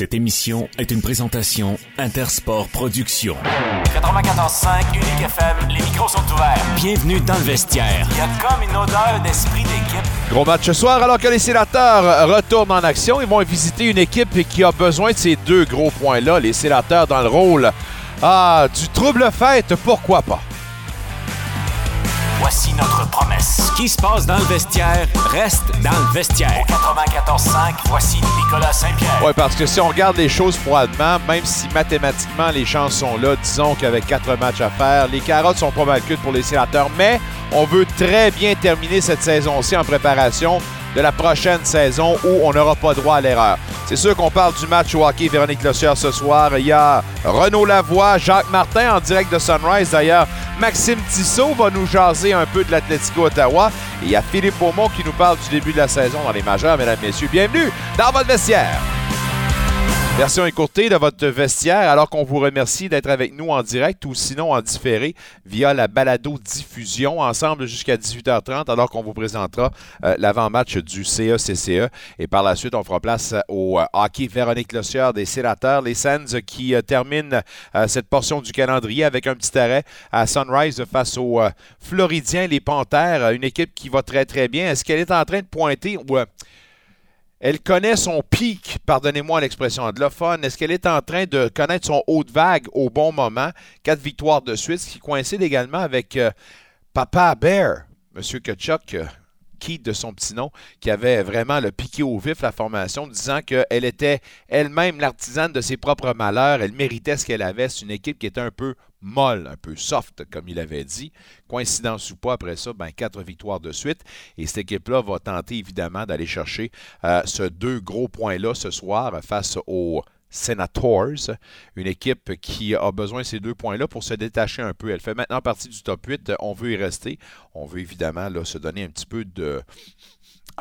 Cette émission est une présentation Intersport Productions. 94.5 Unique FM, les micros sont ouverts. Bienvenue dans le vestiaire. Il y a comme une odeur d'esprit d'équipe. Gros match ce soir alors que les sénateurs retournent en action. Ils vont visiter une équipe qui a besoin de ces deux gros points-là. Les sénateurs dans le rôle ah, du trouble fête, pourquoi pas? Voici notre promesse. Ce qui se passe dans le vestiaire reste dans le vestiaire. Au 94.5, voici Nicolas Saint-Pierre. Oui, parce que si on regarde les choses froidement, même si mathématiquement les chances sont là, disons qu'avec quatre matchs à faire, les carottes sont pas mal cuites pour les sénateurs, mais on veut très bien terminer cette saison-ci en préparation de la prochaine saison où on n'aura pas droit à l'erreur. C'est sûr qu'on parle du match hockey Véronique Lossière ce soir. Il y a Renaud Lavoie, Jacques Martin en direct de Sunrise. D'ailleurs, Maxime Tissot va nous jaser un peu de l'Atlético Ottawa. Il y a Philippe Beaumont qui nous parle du début de la saison dans les majeurs. Mesdames, Messieurs, bienvenue dans votre vestiaire. Version écourtée de votre vestiaire, alors qu'on vous remercie d'être avec nous en direct ou sinon en différé via la balado-diffusion ensemble jusqu'à 18h30, alors qu'on vous présentera euh, l'avant-match du CECCE. Et par la suite, on fera place au euh, hockey Véronique Lossieur des Sénateurs, les Sands qui euh, terminent cette portion du calendrier avec un petit arrêt à Sunrise face aux Floridiens, les Panthères, une équipe qui va très très bien. Est-ce qu'elle est en train de pointer ou elle connaît son pic, pardonnez-moi l'expression anglophone. Est-ce qu'elle est en train de connaître son haut de vague au bon moment? Quatre victoires de suite, ce qui coïncide également avec euh, Papa Bear, M. Kachuk, euh, qui de son petit nom, qui avait vraiment le piqué au vif la formation, disant qu'elle était elle-même l'artisane de ses propres malheurs, elle méritait ce qu'elle avait. C'est une équipe qui était un peu molle, un peu soft, comme il avait dit. Coïncidence ou pas, après ça, ben, quatre victoires de suite. Et cette équipe-là va tenter évidemment d'aller chercher euh, ce deux gros points-là ce soir face aux Senators, une équipe qui a besoin de ces deux points-là pour se détacher un peu. Elle fait maintenant partie du top 8. On veut y rester. On veut évidemment là, se donner un petit peu de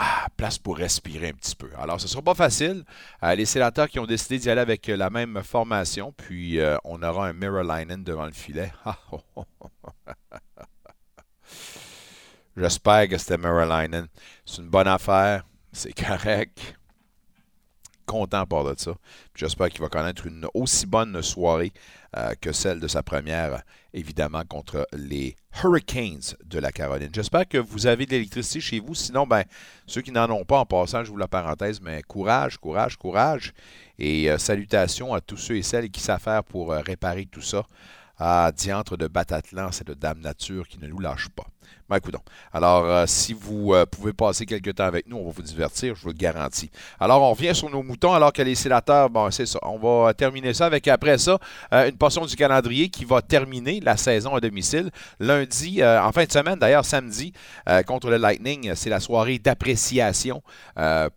ah, place pour respirer un petit peu. Alors, ce ne sera pas facile. Euh, les sénateurs qui ont décidé d'y aller avec la même formation, puis euh, on aura un mirror line devant le filet. J'espère que c'était Linen. C'est une bonne affaire. C'est correct content par de ça. J'espère qu'il va connaître une aussi bonne soirée euh, que celle de sa première, évidemment, contre les Hurricanes de la Caroline. J'espère que vous avez de l'électricité chez vous. Sinon, ben, ceux qui n'en ont pas, en passant, je vous la parenthèse, mais courage, courage, courage. Et euh, salutations à tous ceux et celles qui faire pour euh, réparer tout ça. À diantre de Batatlan, c'est de Dame Nature qui ne nous lâche pas. Ben, Alors, euh, si vous euh, pouvez passer quelques temps avec nous, on va vous divertir, je vous le garantis. Alors, on revient sur nos moutons alors que les sénateurs, bon, c'est ça. On va terminer ça avec, après ça, euh, une portion du calendrier qui va terminer la saison à domicile. Lundi, en fin de semaine, d'ailleurs, samedi, contre le Lightning, c'est la soirée d'appréciation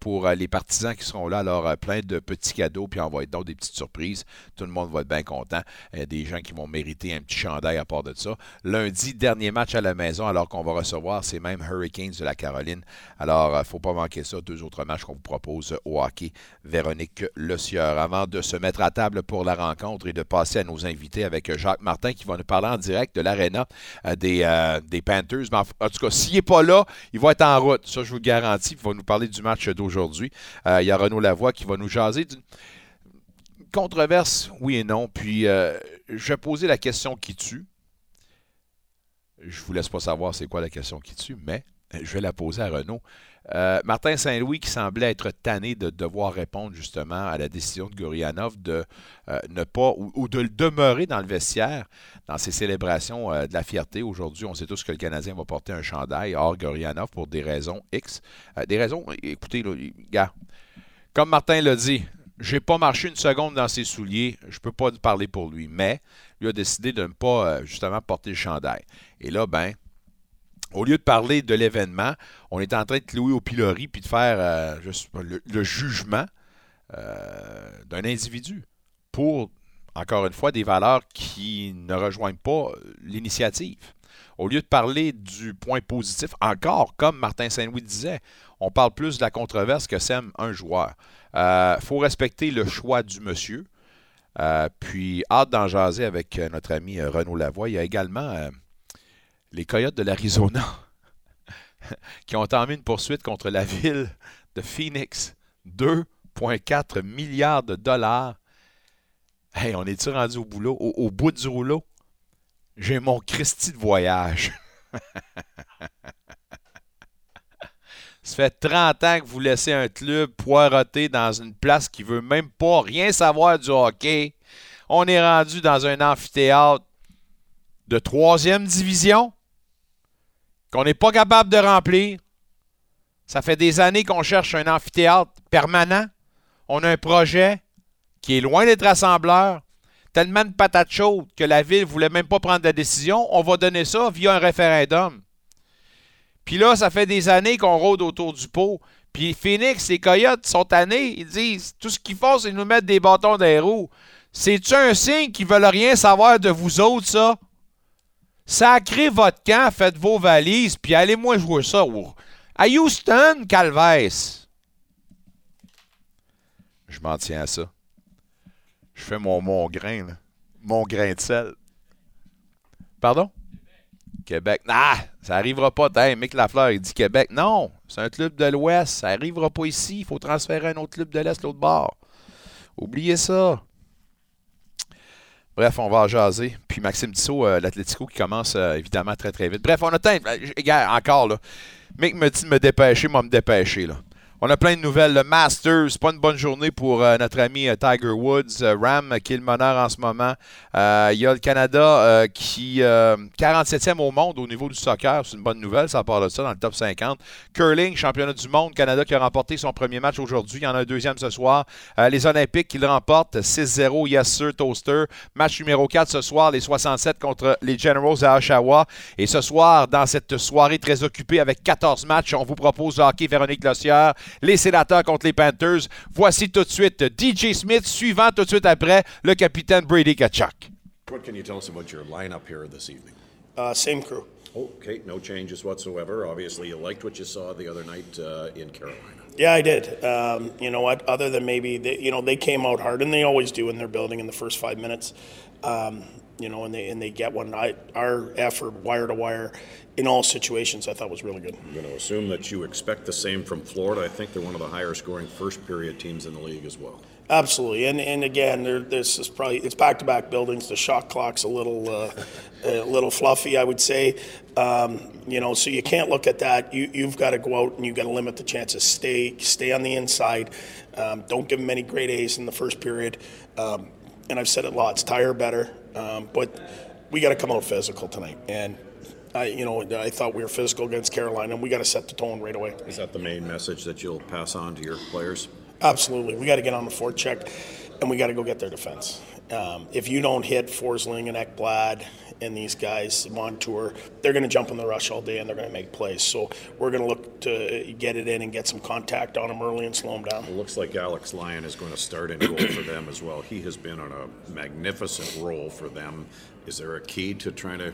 pour les partisans qui seront là. Alors, plein de petits cadeaux, puis on va être dans des petites surprises. Tout le monde va être bien content. Des gens qui vont mériter un petit chandail à part de ça. Lundi, dernier match à la maison, alors qu'on va recevoir ces mêmes Hurricanes de la Caroline. Alors, il euh, ne faut pas manquer ça. Deux autres matchs qu'on vous propose au hockey. Véronique Le Sieur. Avant de se mettre à table pour la rencontre et de passer à nos invités avec Jacques Martin qui va nous parler en direct de l'aréna euh, des, euh, des, Panthers. Mais en, tout cas, s'il n'est pas là, il va être en route. Ça, je vous le garantis. Il va nous parler du match d'aujourd'hui. il y a Renaud Lavoie qui va nous jaser controverse, oui et non. Puis, je vais poser la question qui tue. Je vous laisse pas savoir c'est quoi la question qui tue, mais je vais la poser à Renaud. Euh, Martin Saint-Louis qui semblait être tanné de devoir répondre justement à la décision de Gorianov de euh, ne pas ou, de demeurer dans le vestiaire dans ses célébrations euh, de la fierté. Aujourd'hui, on sait tous que le Canadien va porter un chandail hors Gorianov pour des raisons X. des raisons, écoutez, gars, comme Martin l'a dit, j'ai pas marché une seconde dans ses souliers, je peux pas parler pour lui, mais lui a décidé de ne pas justement porter le chandail. Et là, ben, au lieu de parler de l'événement, on est en train de clouer au pilori puis de faire euh, le, jugement euh, d'un individu pour, encore une fois, des valeurs qui ne rejoignent pas l'initiative. Au lieu de parler du point positif, encore, comme Martin Saint-Louis disait, on parle plus de la controverse que sème un joueur. Il euh, faut respecter le choix du monsieur. puis, hâte d'en jaser avec notre ami Renaud Lavoie. Il y a également les Coyotes de l'Arizona, qui ont entamé une poursuite contre la ville de Phoenix. Deux 1,4 milliard de dollars. Hey, on est-tu rendu au boulot, au bout du rouleau? J'ai mon Christie de voyage. Ça fait 30 ans que vous laissez un club poireauter dans une place qui veut même pas rien savoir du hockey. On est rendu dans un amphithéâtre de troisième division qu'on n'est pas capable de remplir. Ça fait des années qu'on cherche un amphithéâtre permanent. On a un projet qui est loin d'être rassembleur. Tellement de patates chaudes que la ville ne voulait même pas prendre la décision. On va donner ça via un référendum. Puis là, ça fait des années qu'on rôde autour du pot. Puis Phoenix, les Coyotes sont tannés. Ils disent tout ce qu'ils font, c'est nous mettre des bâtons dans les roues. C'est-tu un signe qu'ils veulent rien savoir de vous autres, ça? Sacrez votre camp, faites vos valises, puis allez-moi jouer ça. À Houston, Calvès. Je m'en tiens à ça. Je fais mon, mon grain, là. Mon grain de sel. Pardon? Québec. Ah, ça n'arrivera pas. Hey, Mick Lafleur, il dit Québec. Non, c'est un club de l'Ouest. Ça n'arrivera pas ici. Il faut transférer un autre club de l'Est, l'autre bord. Oubliez ça. Bref, on va jaser. Puis Maxime Tissot, euh, l'Atletico qui commence euh, évidemment très très vite. Bref, on a temps. Euh, encore là. Mick me dit de me dépêcher, moi me dépêcher là. On a plein de nouvelles. Le Masters, pas une bonne journée pour euh, notre ami euh, Tiger Woods. Euh, Ram qui est le meneur en ce moment. Il y a le Canada qui 47e au monde au niveau du soccer. C'est une bonne nouvelle, ça part de ça dans le top 50. Curling, championnat du monde. Canada qui a remporté son premier match aujourd'hui. Il y en a un deuxième ce soir. les Olympiques qui le remportent 6-0. Yes sir, Toaster. Match numéro 4 ce soir. Les 67 contre les Generals à Oshawa. Et ce soir, dans cette soirée très occupée avec 14 matchs, on vous propose le hockey Véronique Lossière les sénateurs contre les Panthers. Voici tout de suite DJ Smith, suivant tout de suite après le capitaine Brady Kachuk. What can you tell us about your lineup here this evening? Uh, same crew. Okay, no changes whatsoever. Obviously, you liked what you saw the other night uh, in Carolina. Yeah, I did. Um, you know what? Other than maybe, they, you know, they came out hard, and they always do in their building in the first five minutes. Um, you know, and they and they get one. I, our effort, wire to wire, in all situations, I thought was really good. I'm going to assume that you expect the same from Florida. I think they're one of the higher scoring first period teams in the league as well. Absolutely, and and again, there, this is probably it's back to back buildings. The shot clock's a little uh, a little fluffy, I would say. Um, you know, so you can't look at that. You you've got to go out and you've got to limit the chances. Stay stay on the inside. Um, don't give them any great A's in the first period. Um, and I've said it lots. Tire better, um, but we got to come out physical tonight and I, you know, I thought we were physical against Carolina, and we got to set the tone right away. Is that the main message that you'll pass on to your players? Absolutely. We got to get on the forecheck, and we got to go get their defense. Um, if you don't hit Forsling and Ekblad and these guys on tour, they're going to jump in the rush all day and they're going to make plays. So we're going to look to get it in and get some contact on them early and slow them down. It looks like Alex Lyon is going to start in goal for them as well. He has been on a magnificent role for them. Is there a key to trying to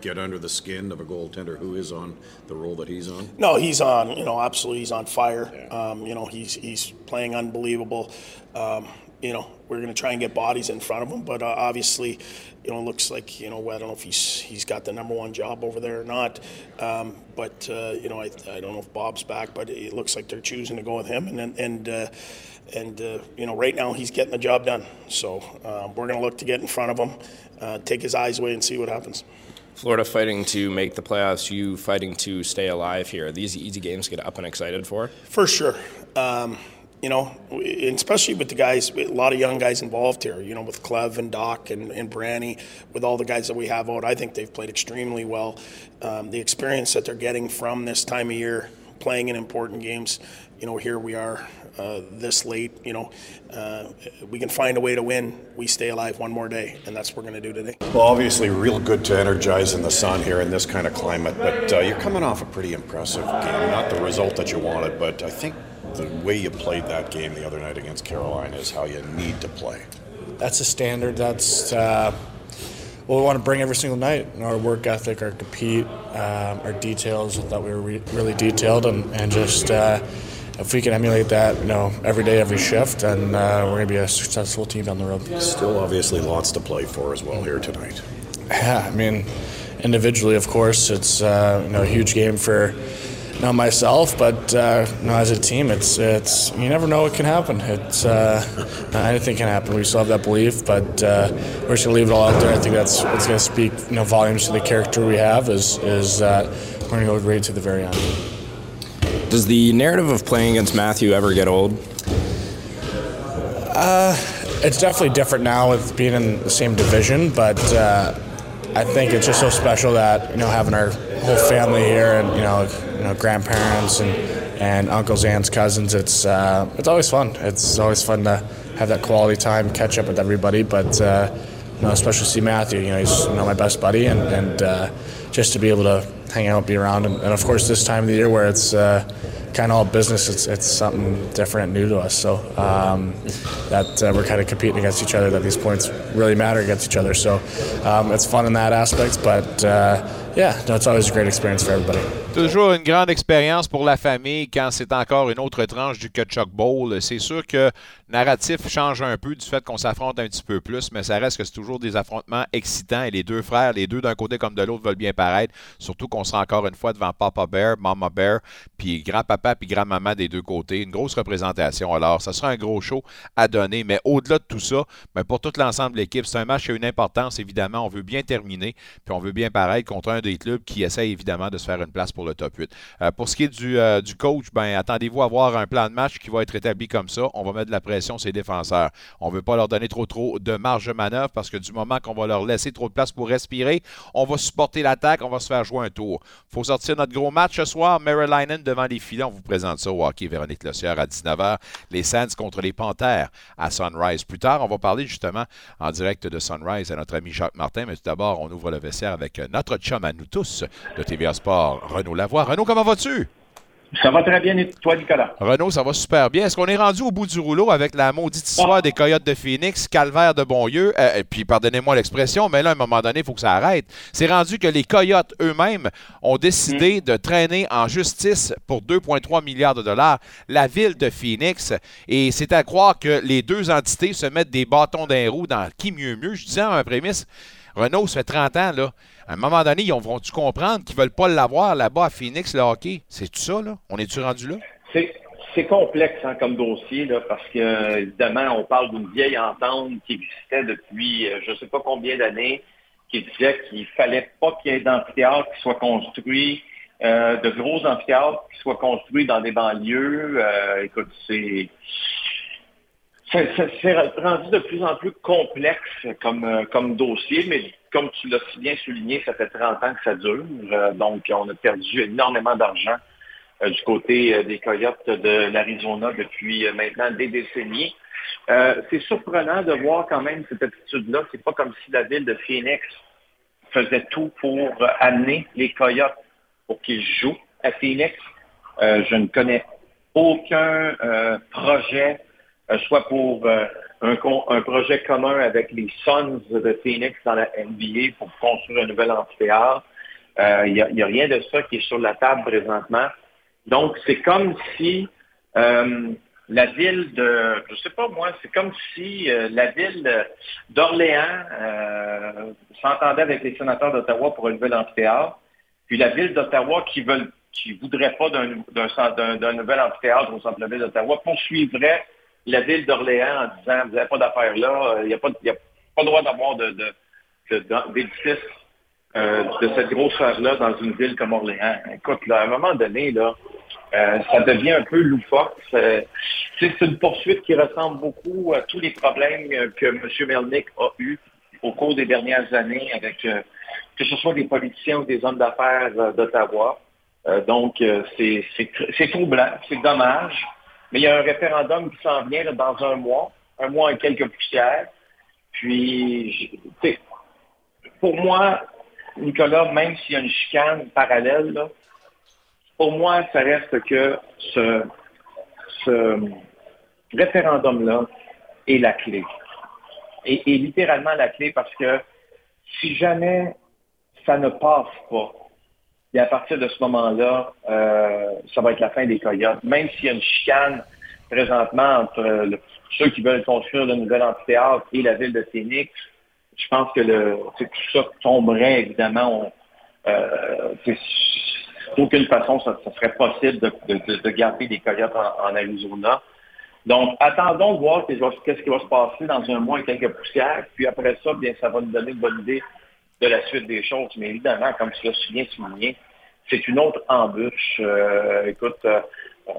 get under the skin of a goaltender who is on the role that he's on? No, he's on. You know, absolutely, he's on fire. Yeah. Um, you know, he's he's playing unbelievable. Um, you know, we're going to try and get bodies in front of him, but uh, obviously, you know, it looks like you know I don't know if he's he's got the number one job over there or not. Um, but uh, you know, I, I don't know if Bob's back, but it looks like they're choosing to go with him, and and. Uh, and uh, you know, right now he's getting the job done. So um, we're going to look to get in front of him, uh, take his eyes away, and see what happens. Florida fighting to make the playoffs, you fighting to stay alive here. Are these easy games to get up and excited for? For sure. Um, you know, especially with the guys, a lot of young guys involved here, you know, with Clev and Doc and, and Branny, with all the guys that we have out, I think they've played extremely well. Um, the experience that they're getting from this time of year, playing in important games, you know, here we are uh, this late, you know, uh, we can find a way to win. We stay alive one more day, and that's what we're going to do today. Well, obviously, real good to energize in the sun here in this kind of climate, but uh, you're coming off a pretty impressive game. Not the result that you wanted, but I think the way you played that game the other night against Carolina is how you need to play. That's a standard. That's uh, what we want to bring every single night. Our work ethic, our compete, um, our details. I thought we were re- really detailed and, and just uh, if we can emulate that, you know, every day, every shift, then uh, we're going to be a successful team down the road. Still, obviously, lots to play for as well here tonight. Yeah, I mean, individually, of course, it's uh, you know a huge game for know, myself, but uh, you as a team, it's it's you never know what can happen. It's uh, anything can happen. We still have that belief, but uh, we're just gonna leave it all out there. I think that's what's gonna speak you know volumes to the character we have. Is is that we're gonna go right to the very end. Does the narrative of playing against Matthew ever get old? Uh, it's definitely different now with being in the same division, but uh, I think it's just so special that you know having our whole family here and you know you know grandparents and and uncles, aunts, cousins. It's uh, it's always fun. It's always fun to have that quality time, catch up with everybody. But uh, you know, especially see Matthew. You know, he's you know my best buddy, and and uh, just to be able to hang out, be around, and, and of course this time of the year where it's uh, kind of all business. It's it's something different, new to us. So um, that uh, we're kind of competing against each other. That these points really matter against each other. So um, it's fun in that aspect. But uh, yeah, no, it's always a great experience for everybody. Toujours une grande expérience pour la famille quand c'est encore une autre tranche du Kutchuk Bowl. C'est sûr que narratif change un peu du fait qu'on s'affronte un petit peu plus, mais ça reste que c'est toujours des affrontements excitants et les deux frères, les deux d'un côté comme de l'autre, veulent bien paraître. Surtout qu'on sera encore une fois devant Papa Bear, Mama Bear, puis grand-papa puis grand-maman des deux côtés. Une grosse représentation. Alors, ça sera un gros show à donner, mais au-delà de tout ça, ben, pour tout l'ensemble de l'équipe, c'est un match qui a une importance, évidemment. On veut bien terminer, puis on veut bien paraître contre un des clubs qui essaie évidemment de se faire une place pour le top 8. Euh, pour ce qui est du, euh, coach, ben, attendez-vous à avoir un plan de match qui va être établi comme ça. On va mettre de la pression sur les défenseurs. On ne veut pas leur donner trop trop de marge de manœuvre parce que du moment qu'on va leur laisser trop de place pour respirer, on va supporter l'attaque, on va se faire jouer un tour. Il faut sortir notre gros match ce soir. Maryland devant les filets. On vous présente ça au hockey Véronique Lossière à 19h. Les Sands contre les Panthères à Sunrise. Plus tard, on va parler justement en direct de Sunrise à notre ami Jacques Martin. Mais tout d'abord, on ouvre le vestiaire avec notre chum à nous tous de TVA Sport, Renaud Lavoie. Renaud, comment vas-tu? Ça va très bien, et toi, Nicolas? Renaud, ça va super bien. Est-ce qu'on est rendu au bout du rouleau avec la maudite histoire des Coyotes de Phoenix, Calvaire de Bonlieu? Euh, et puis, pardonnez-moi l'expression, mais là, à un moment donné, il faut que ça arrête. C'est rendu que les Coyotes eux-mêmes ont décidé de traîner en justice pour 2,3 milliards de dollars la ville de Phoenix. Et c'est à croire que les deux entités se mettent des bâtons d'un roue dans qui mieux mieux. Je disais en prémisse, Renault, ça fait 30 ans, là. À un moment donné, ils vont-tu comprendre qu'ils ne veulent pas l'avoir là-bas à Phoenix, le hockey? C'est tout ça, là? On est-tu rendu là? C'est complexe hein, comme dossier, là, parce que, évidemment, on parle d'une vieille entente qui existait depuis euh, je ne sais pas combien d'années, qui disait qu'il fallait pas qu'il y ait d'amphithéâtre qui soit construit, euh, de gros amphithéâtres qui soient construits dans des banlieues. Euh, écoute, c'est c'est rendu de plus en plus complexe comme, euh, comme dossier, mais comme tu l'as si bien souligné, ça fait 30 ans que ça dure. Euh, donc, on a perdu énormément d'argent euh, du côté des Coyotes de l'Arizona depuis maintenant des décennies. c'est surprenant de voir quand même cette attitude-là. C'est pas comme si la ville de Phoenix faisait tout pour amener les Coyotes pour qu'ils jouent à Phoenix. je ne connais aucun projet soit pour euh, un, projet commun avec les Suns de Phoenix dans la NBA pour construire un nouvel amphithéâtre. Il n'y a, rien de ça qui est sur la table présentement. Donc, c'est comme si euh, la ville de, je sais pas moi, c'est comme si la ville d'Orléans s'entendait avec les sénateurs d'Ottawa pour un nouvel amphithéâtre, puis la ville d'Ottawa qui veut qui voudrait pas d'un nouvel amphithéâtre au centre-ville d'Ottawa poursuivrait la ville d'Orléans en disant vous n'avez pas d'affaires là, il n'y a, pas, le droit d'avoir de, d'édifice euh, de cette grosseur-là dans une ville comme Orléans. Écoute, là, à un moment donné, là, euh, ça devient un peu loufoque. C'est, une poursuite qui ressemble beaucoup à tous les problèmes que M. Melnick a eus au cours des dernières années avec euh, que ce soit des politiciens ou des hommes d'affaires d'Ottawa. donc, c'est, c'est troublant, c'est dommage. Mais il y a un référendum qui s'en vient dans un mois, un mois et quelques poussières. Puis, pour moi, Nicolas, même s'il y a une chicane parallèle, pour moi, ça reste que ce référendum-là est la clé. Et, littéralement la clé parce que si jamais ça ne passe pas, et à partir de ce moment-là, euh, ça va être la fin des coyotes. Même s'il y a une chicane présentement entre euh, ceux qui veulent construire le nouvel amphithéâtre et la ville de Phoenix, je pense que tout ça tomberait évidemment. Euh, d'aucune façon, ça, serait possible de, garder des coyotes en, Arizona. Donc, attendons de voir qu'est-ce qui va se passer dans un mois et quelques poussières. Puis après ça, bien, ça va nous donner une bonne idée de la suite des choses. Mais évidemment, comme tu l'as bien souligné, c'est une autre embûche. Euh, écoute, euh, euh,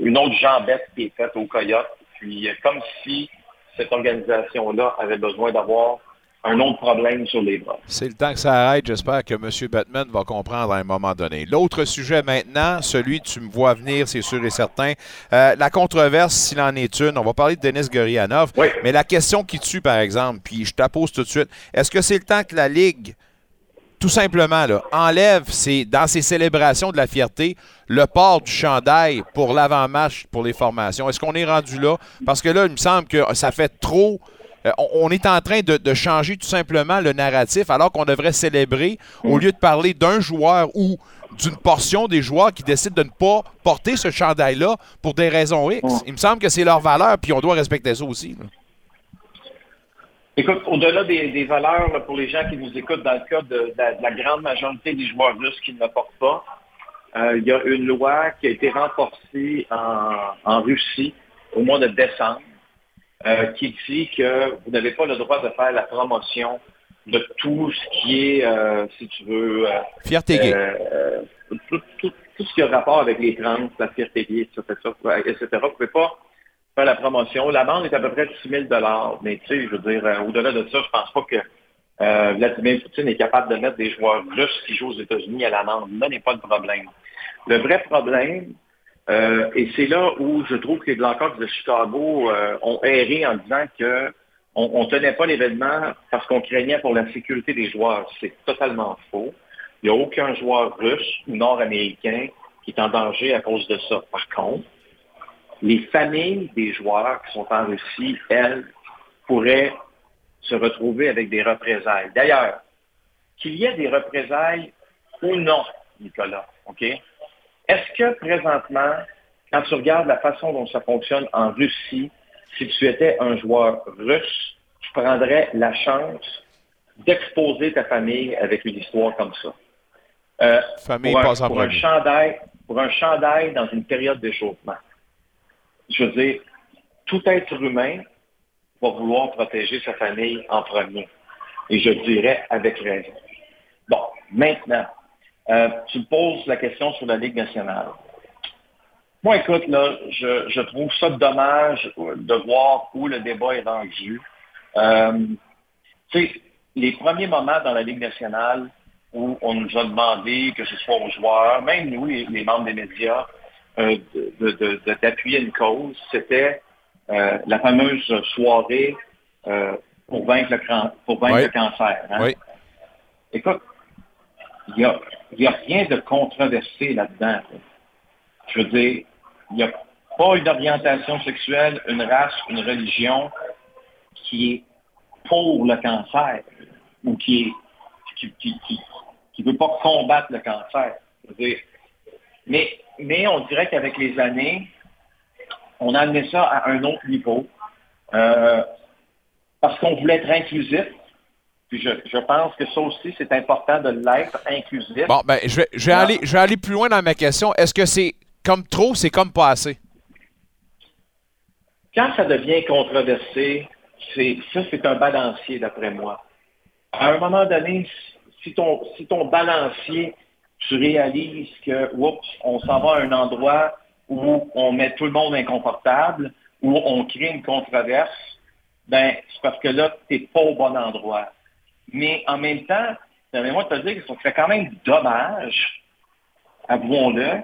une autre jambette qui est faite aux coyotes. Puis comme si cette organisation-là avait besoin d'avoir un autre problème sur les bras. C'est le temps que ça arrête. J'espère que M. Batman va comprendre à un moment donné. L'autre sujet maintenant, celui tu me vois venir, c'est sûr et certain. Euh, la controverse, s'il en est une, on va parler de Denis Gorianov. Mais la question qui tue, par exemple, puis je te pose tout de suite, est-ce que c'est le temps que la Ligue tout simplement, là, enlève dans ses célébrations de la fierté le port du chandail pour l'avant-match pour les formations? Est-ce qu'on est rendu là? Parce que là, il me semble que ça fait trop euh, on est en train de, changer tout simplement le narratif alors qu'on devrait célébrer au mm. lieu de parler d'un joueur ou d'une portion des joueurs qui décident de ne pas porter ce chandail-là pour des raisons X. Mm. Il me semble que c'est leur valeur, puis on doit respecter ça aussi. Écoute, au-delà des, valeurs pour les gens qui nous écoutent, dans le cas de, la, grande majorité des joueurs russes qui ne le portent pas, euh, il y a une loi qui a été renforcée en Russie au mois de décembre euh, qui dit que vous n'avez pas le droit de faire la promotion de tout ce qui est, euh, si tu veux... Euh, fierté gay. Tout, ce qui a rapport avec les trans, la fierté gay, etc. Vous ne pouvez pas faire la promotion. L'amende est à peu près de 6 000 mais tu sais, je veux dire, au-delà de ça, je pense pas que Vladimir Poutine est capable de mettre des joueurs russes qui jouent aux États-Unis à l'amende. Là n'est pas le problème. Le vrai problème, euh, et c'est là où je trouve que les Blackhawks de Chicago euh, ont erré en disant que on tenait pas l'événement parce qu'on craignait pour la sécurité des joueurs. C'est totalement faux. Il n'y a aucun joueur russe ou nord-américain qui est en danger à cause de ça. Par contre, les familles des joueurs qui sont en Russie, elles, pourraient se retrouver avec des représailles. D'ailleurs, qu'il y ait des représailles ou non, Nicolas, OK? Est-ce que présentement, quand tu regardes la façon dont ça fonctionne en Russie, si tu étais un joueur russe, tu prendrais la chance d'exposer ta famille avec une histoire comme ça? Euh, famille pour, un, pour un, chandail, pour un chandail dans une période d'échauffement. Je veux dire, tout être humain va vouloir protéger sa famille en premier. Et je dirais avec raison. Bon, maintenant, euh, tu poses la question sur la Ligue nationale. Moi, écoute, là, je, trouve ça dommage de voir où le débat est rendu. Euh, tu sais, les premiers moments dans la Ligue nationale où on nous a demandé, que ce soit aux joueurs, même nous, les, membres des médias, euh, d'appuyer une cause, c'était la fameuse soirée pour vaincre le, pour vaincre le cancer. Hein? Oui. Écoute, il n'y a, a rien de controversé là-dedans. Je veux dire, il n'y a pas une orientation sexuelle, une race, une religion qui est pour le cancer ou qui qui, veut pas combattre le cancer. Mais on dirait qu'avec les années, on a amené ça à un autre niveau. Euh, parce qu'on voulait être inclusif, puis je, pense que ça aussi, c'est important de l'être inclusif. Bon, ben, je vais, je vais aller, je vais aller plus loin dans ma question. Est-ce que c'est comme trop, c'est comme pas assez? Quand ça devient controversé, c'est, ça, c'est un balancier, d'après moi. À un moment donné, si ton, si ton balancier, tu réalises que, oups, on s'en va à un endroit où on met tout le monde inconfortable, où on crée une controverse, ben, c'est parce que là, tu n'es pas au bon endroit. Mais en même temps, permets-moi de te dire que c'est quand même dommage, avouons-le,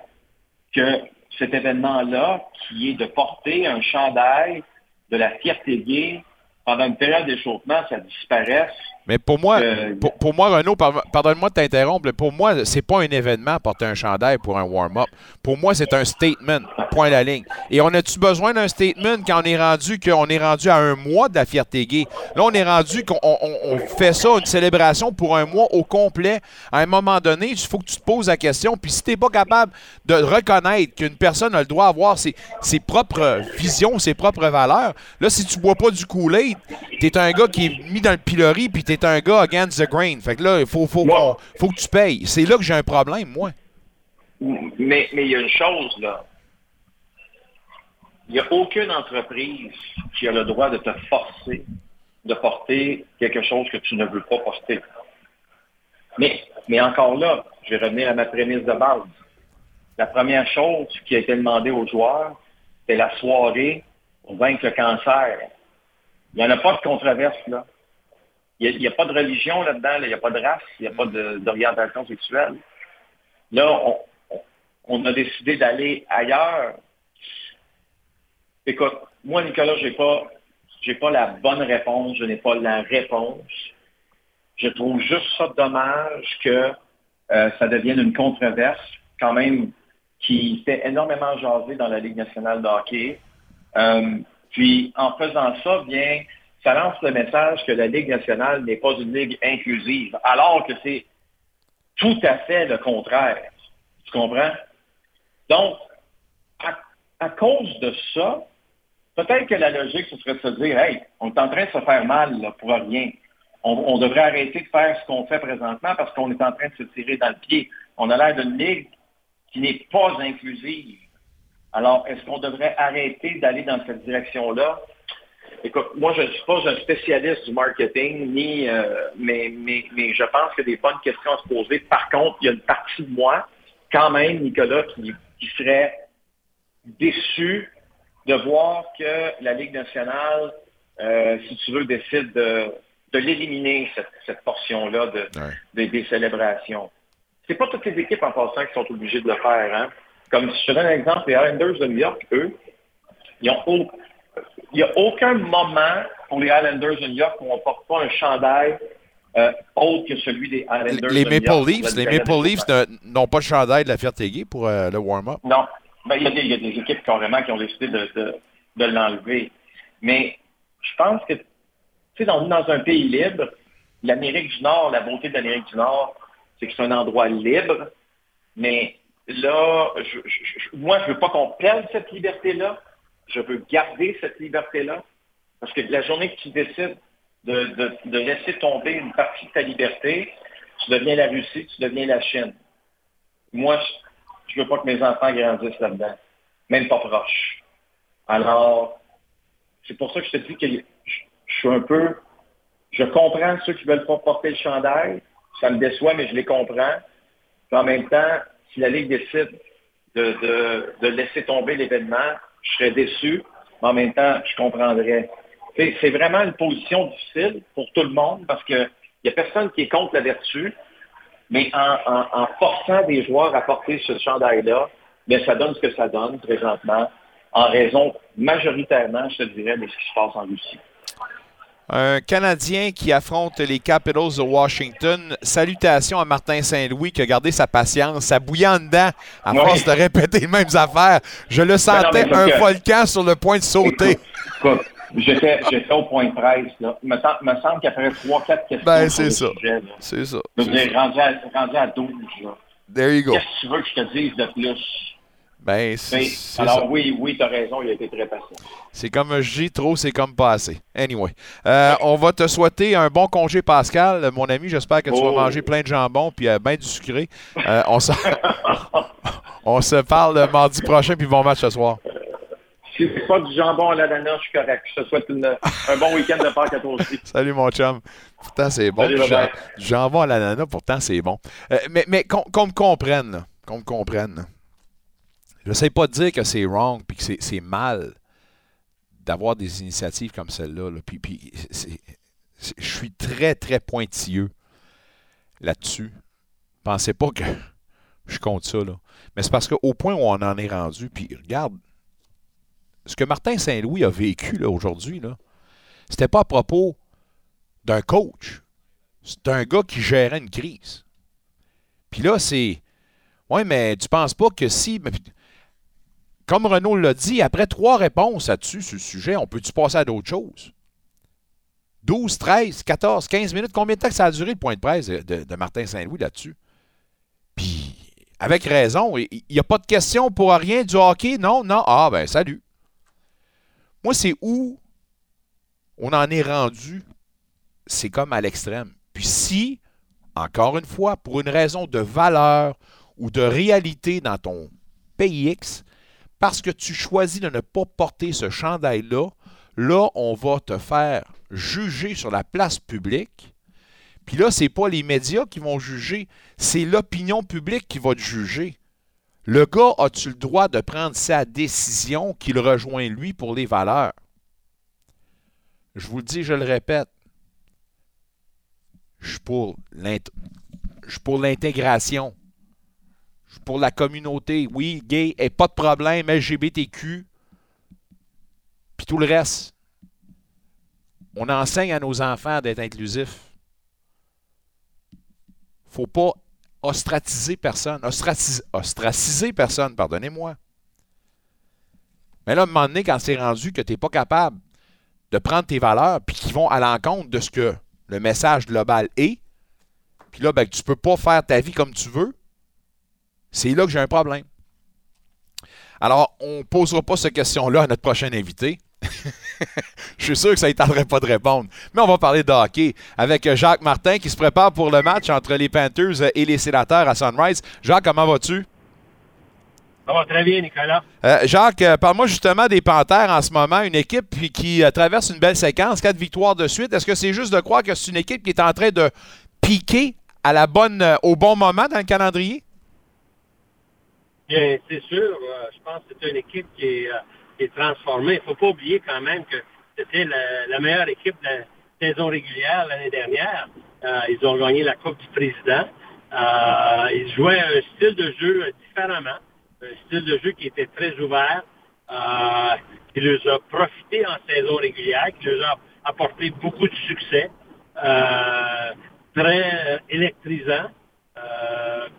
que cet événement-là, qui est de porter un chandail de la fierté gay pendant une période d'échauffement, ça disparaisse mais pour moi, pour, moi, Renaud, pardonne-moi de t'interrompre, pour moi, c'est pas un événement porter un chandail pour un warm-up. Pour moi, c'est un statement. Point la ligne. Et on a-tu besoin d'un statement quand on est rendu qu'on est rendu à un mois de la fierté gay? Là, on est rendu qu'on fait ça, une célébration pour un mois au complet. À un moment donné, il faut que tu te poses la question. Puis si tu n'es pas capable de reconnaître qu'une personne a le droit d'avoir ses, ses propres visions, ses propres valeurs, là, si tu bois pas du Kool-Aid, tu es un gars qui est mis dans le pilori puis t'es un gars against the grain. Fait que là, il faut, faut, faut, que tu payes. C'est là que j'ai un problème, moi. mais, mais il y a une chose, là. Il n'y a aucune entreprise qui a le droit de te forcer de porter quelque chose que tu ne veux pas porter. Mais, mais encore là, je vais revenir à ma prémisse de base. La première chose qui a été demandée aux joueurs, c'est la soirée pour vaincre le cancer. Il n'y en a pas de controverse, là. Il n'y a, pas de religion là-dedans, il n'y a pas de race, il n'y a pas d'orientation sexuelle. Là, on, a décidé d'aller ailleurs. Écoute, moi, Nicolas, je n'ai pas, pas la bonne réponse, je n'ai pas la réponse. Je trouve juste ça dommage que euh, ça devienne une controverse, quand même, qui fait énormément jaser dans la Ligue nationale de hockey. Euh, puis, en faisant ça, bien, ça lance le message que la Ligue nationale n'est pas une ligue inclusive, alors que c'est tout à fait le contraire. Tu comprends? Donc, à, cause de ça, peut-être que la logique, ce serait de se dire, hey, on est en train de se faire mal pour rien. On, devrait arrêter de faire ce qu'on fait présentement parce qu'on est en train de se tirer dans le pied. On a l'air d'une ligue qui n'est pas inclusive. Alors, est-ce qu'on devrait arrêter d'aller dans cette direction-là? Écoute, moi, je ne suis pas un spécialiste du marketing, ni, euh, mais, mais, mais je pense qu'il y a des bonnes questions à se poser. Par contre, il y a une partie de moi, quand même, Nicolas, qui, qui serait déçu de voir que la Ligue nationale, euh, si tu veux, décide de, l'éliminer, cette, portion-là de, des célébrations. C'est pas toutes les équipes en passant qui sont obligées de le faire. Hein? Comme si je te donne un exemple, les Islanders de New York, eux, ils ont il n'y a aucun moment pour les Islanders de New York où on ne porte pas un chandail euh, autre que celui des Islanders les de Maple New York. Leafs, les Maple Leafs n'ont pas de chandail de la fierté gay pour euh, le warm-up. Non, ben, il, y a des, équipes carrément qui ont décidé de, l'enlever. Mais je pense que, tu sais, dans, dans un pays libre, l'Amérique du Nord, la beauté de l'Amérique du Nord, c'est que c'est un endroit libre. Mais là, moi, je ne veux pas qu'on perde cette liberté-là. Je veux garder cette liberté-là. Parce que la journée que tu décides de, laisser tomber une partie de ta liberté, tu deviens la Russie, tu deviens la Chine. Moi, je veux pas que mes enfants grandissent là-dedans, même pas proches. Alors, c'est pour ça que je te dis que je, suis un peu, je comprends ceux qui veulent pas porter le chandail, ça me déçoit, mais je les comprends. en même temps, si la Ligue décide de, de, laisser tomber l'événement, je serais déçu, mais en même temps, je comprendrais. C'est vraiment une position difficile pour tout le monde parce qu'il n'y a personne qui est contre la vertu, mais en, forçant des joueurs à porter ce chandail-là, bien, ça donne ce que ça donne présentement, en raison majoritairement, je te dirais, de ce qui se passe en Russie. Un Canadien qui affronte les Capitals de Washington. Salutations à Martin Saint-Louis qui a gardé sa patience, sa bouillant dedans à force de répéter les mêmes affaires. Je le ben sentais un volcan sur le point de sauter. J'étais, au point de presse. Là. Il me, semble qu'après 3-4 questions. Ben, c'est ça. C'est ça. Je rendu à, rendu à 12. Là. There you go. Qu'est-ce que tu veux que je te dise de plus? Ben, alors oui, oui, tu as raison, il a été très patient. C'est comme je dis, trop, c'est comme pas assez. Anyway, euh, on va te souhaiter un bon congé Pascal, mon ami. J'espère que tu vas oh. manger plein de jambon puis euh, bien du sucré. Euh, on, se... on se parle mardi prochain puis bon match ce soir. Si c'est pas du jambon à l'ananas, je suis correct. Je te souhaite un bon week-end de Pâques à toi aussi. Salut, mon chum. Pourtant, c'est bon. du, jambon à l'ananas, pourtant, c'est bon. Mais mais qu'on me comprenne, qu'on me comprenne. Je ne sais pas de dire que c'est wrong puis que c'est mal d'avoir des initiatives comme celle-là. Puis, puis je suis très, très pointilleux là-dessus. Pensez pas que je compte ça. Là. Mais c'est parce qu'au point où on en est rendu, puis regarde, ce que Martin Saint-Louis a vécu aujourd'hui, là, c'était pas à propos d'un coach. C'est un gars qui gérait une crise. Puis là, c'est. Ouais, mais tu penses pas que si. Comme Renaud l'a dit, après trois réponses là-dessus, sur le sujet, on peut-tu passer à d'autres choses? 12, 13, 14, 15 minutes. Combien de temps ça a duré le point de presse de, de Martin Saint-Louis là-dessus? Puis, avec raison, il n'y a pas de question pour rien du hockey? Non, non. Ah, ben, salut. Moi, c'est où on en est rendu, c'est comme à l'extrême. Puis si, encore une fois, pour une raison de valeur ou de réalité dans ton pays X, parce que tu choisis de ne pas porter ce chandail-là, là, on va te faire juger sur la place publique. Puis là, ce n'est pas les médias qui vont juger, c'est l'opinion publique qui va te juger. Le gars a-tu le droit de prendre sa décision qu'il rejoint lui pour les valeurs? Je vous le dis, je le répète. Je suis pour l'intégration. Pour la communauté. Oui, gay, pas de problème, LGBTQ. Puis tout le reste. On enseigne à nos enfants d'être inclusifs. Faut pas ostratiser personne. Ostratiser, ostraciser personne, pardonnez-moi. Mais là, à un moment donné, quand c'est rendu que tu n'es pas capable de prendre tes valeurs, puis qui vont à l'encontre de ce que le message global est, puis là, ben, tu ne peux pas faire ta vie comme tu veux, c'est là que j'ai un problème. Alors, on ne posera pas cette question-là à notre prochain invité. Je suis sûr que ça ne tarderait pas de répondre. Mais on va parler de hockey avec Jacques Martin qui se prépare pour le match entre les Panthers et les Sénateurs à Sunrise. Jacques, comment vas-tu? Ça va très bien, Nicolas. Euh, Jacques, euh, parle-moi justement des Panthers en ce moment, une équipe qui euh, traverse une belle séquence, quatre victoires de suite. Est-ce que c'est juste de croire que c'est une équipe qui est en train de piquer à la bonne, au bon moment dans le calendrier? Bien, c'est sûr. je pense que c'est une équipe qui est transformé. Il ne faut pas oublier quand même que c'était la, meilleure équipe de la saison régulière l'année dernière. Euh, ils ont gagné la Coupe du Président. Euh, ils jouaient un style de jeu différemment, un style de jeu qui était très ouvert, euh, qui leur a profité en saison régulière, qui leur a apporté beaucoup de succès, très électrisant.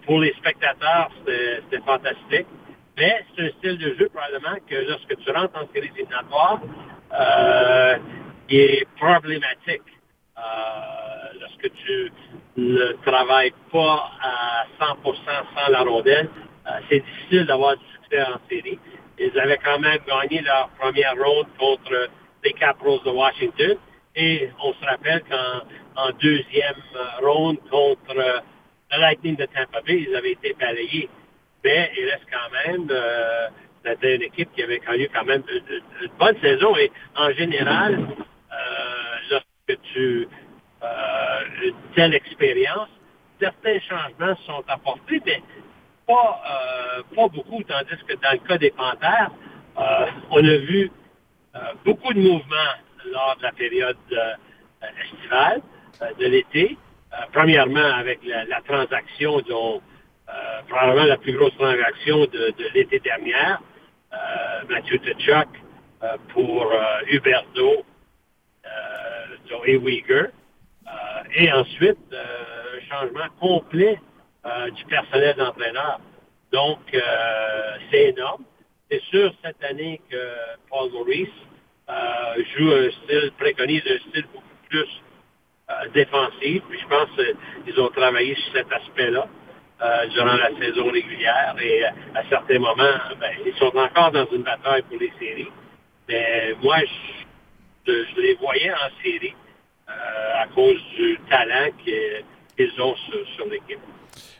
Pour les spectateurs, c'était fantastique. Mais c'est un style de jeu probablement que lorsque tu rentres en série éliminatoire, euh, qui est problématique. Euh, lorsque tu ne travailles pas à 100% sans la rondelle, euh, c'est difficile d'avoir du succès en série. Ils avaient quand même gagné leur première ronde contre les Capitals de Washington. Et on se rappelle qu'en deuxième ronde contre le Lightning de Tampa Bay, ils avaient été balayés mais il reste quand même euh, c'était une équipe qui avait connu quand même une, bonne saison. Et en général, euh, lorsque tu euh, une telle expérience, certains changements sont apportés, mais pas, euh, pas beaucoup, tandis que dans le cas des Panthères, euh, on a vu beaucoup de mouvements lors de la période estivale de l'été. Premièrement, avec la, transaction dont euh, probablement la plus grosse transaction de, l'été dernier. Euh, Mathieu Tuchuk euh, pour Huberto et Uyghur. et ensuite, un changement complet du personnel d'entraîneur. Donc, c'est énorme. C'est sûr cette année que Paul Maurice joue un style, préconise un style beaucoup plus défensif. Puis je pense qu'ils ont travaillé sur cet aspect-là. Euh, durant la saison régulière et euh, à certains moments, ben, ils sont encore dans une bataille pour les séries. Mais moi, je, les voyais en série euh, à cause du talent qu'ils ont sur l'équipe.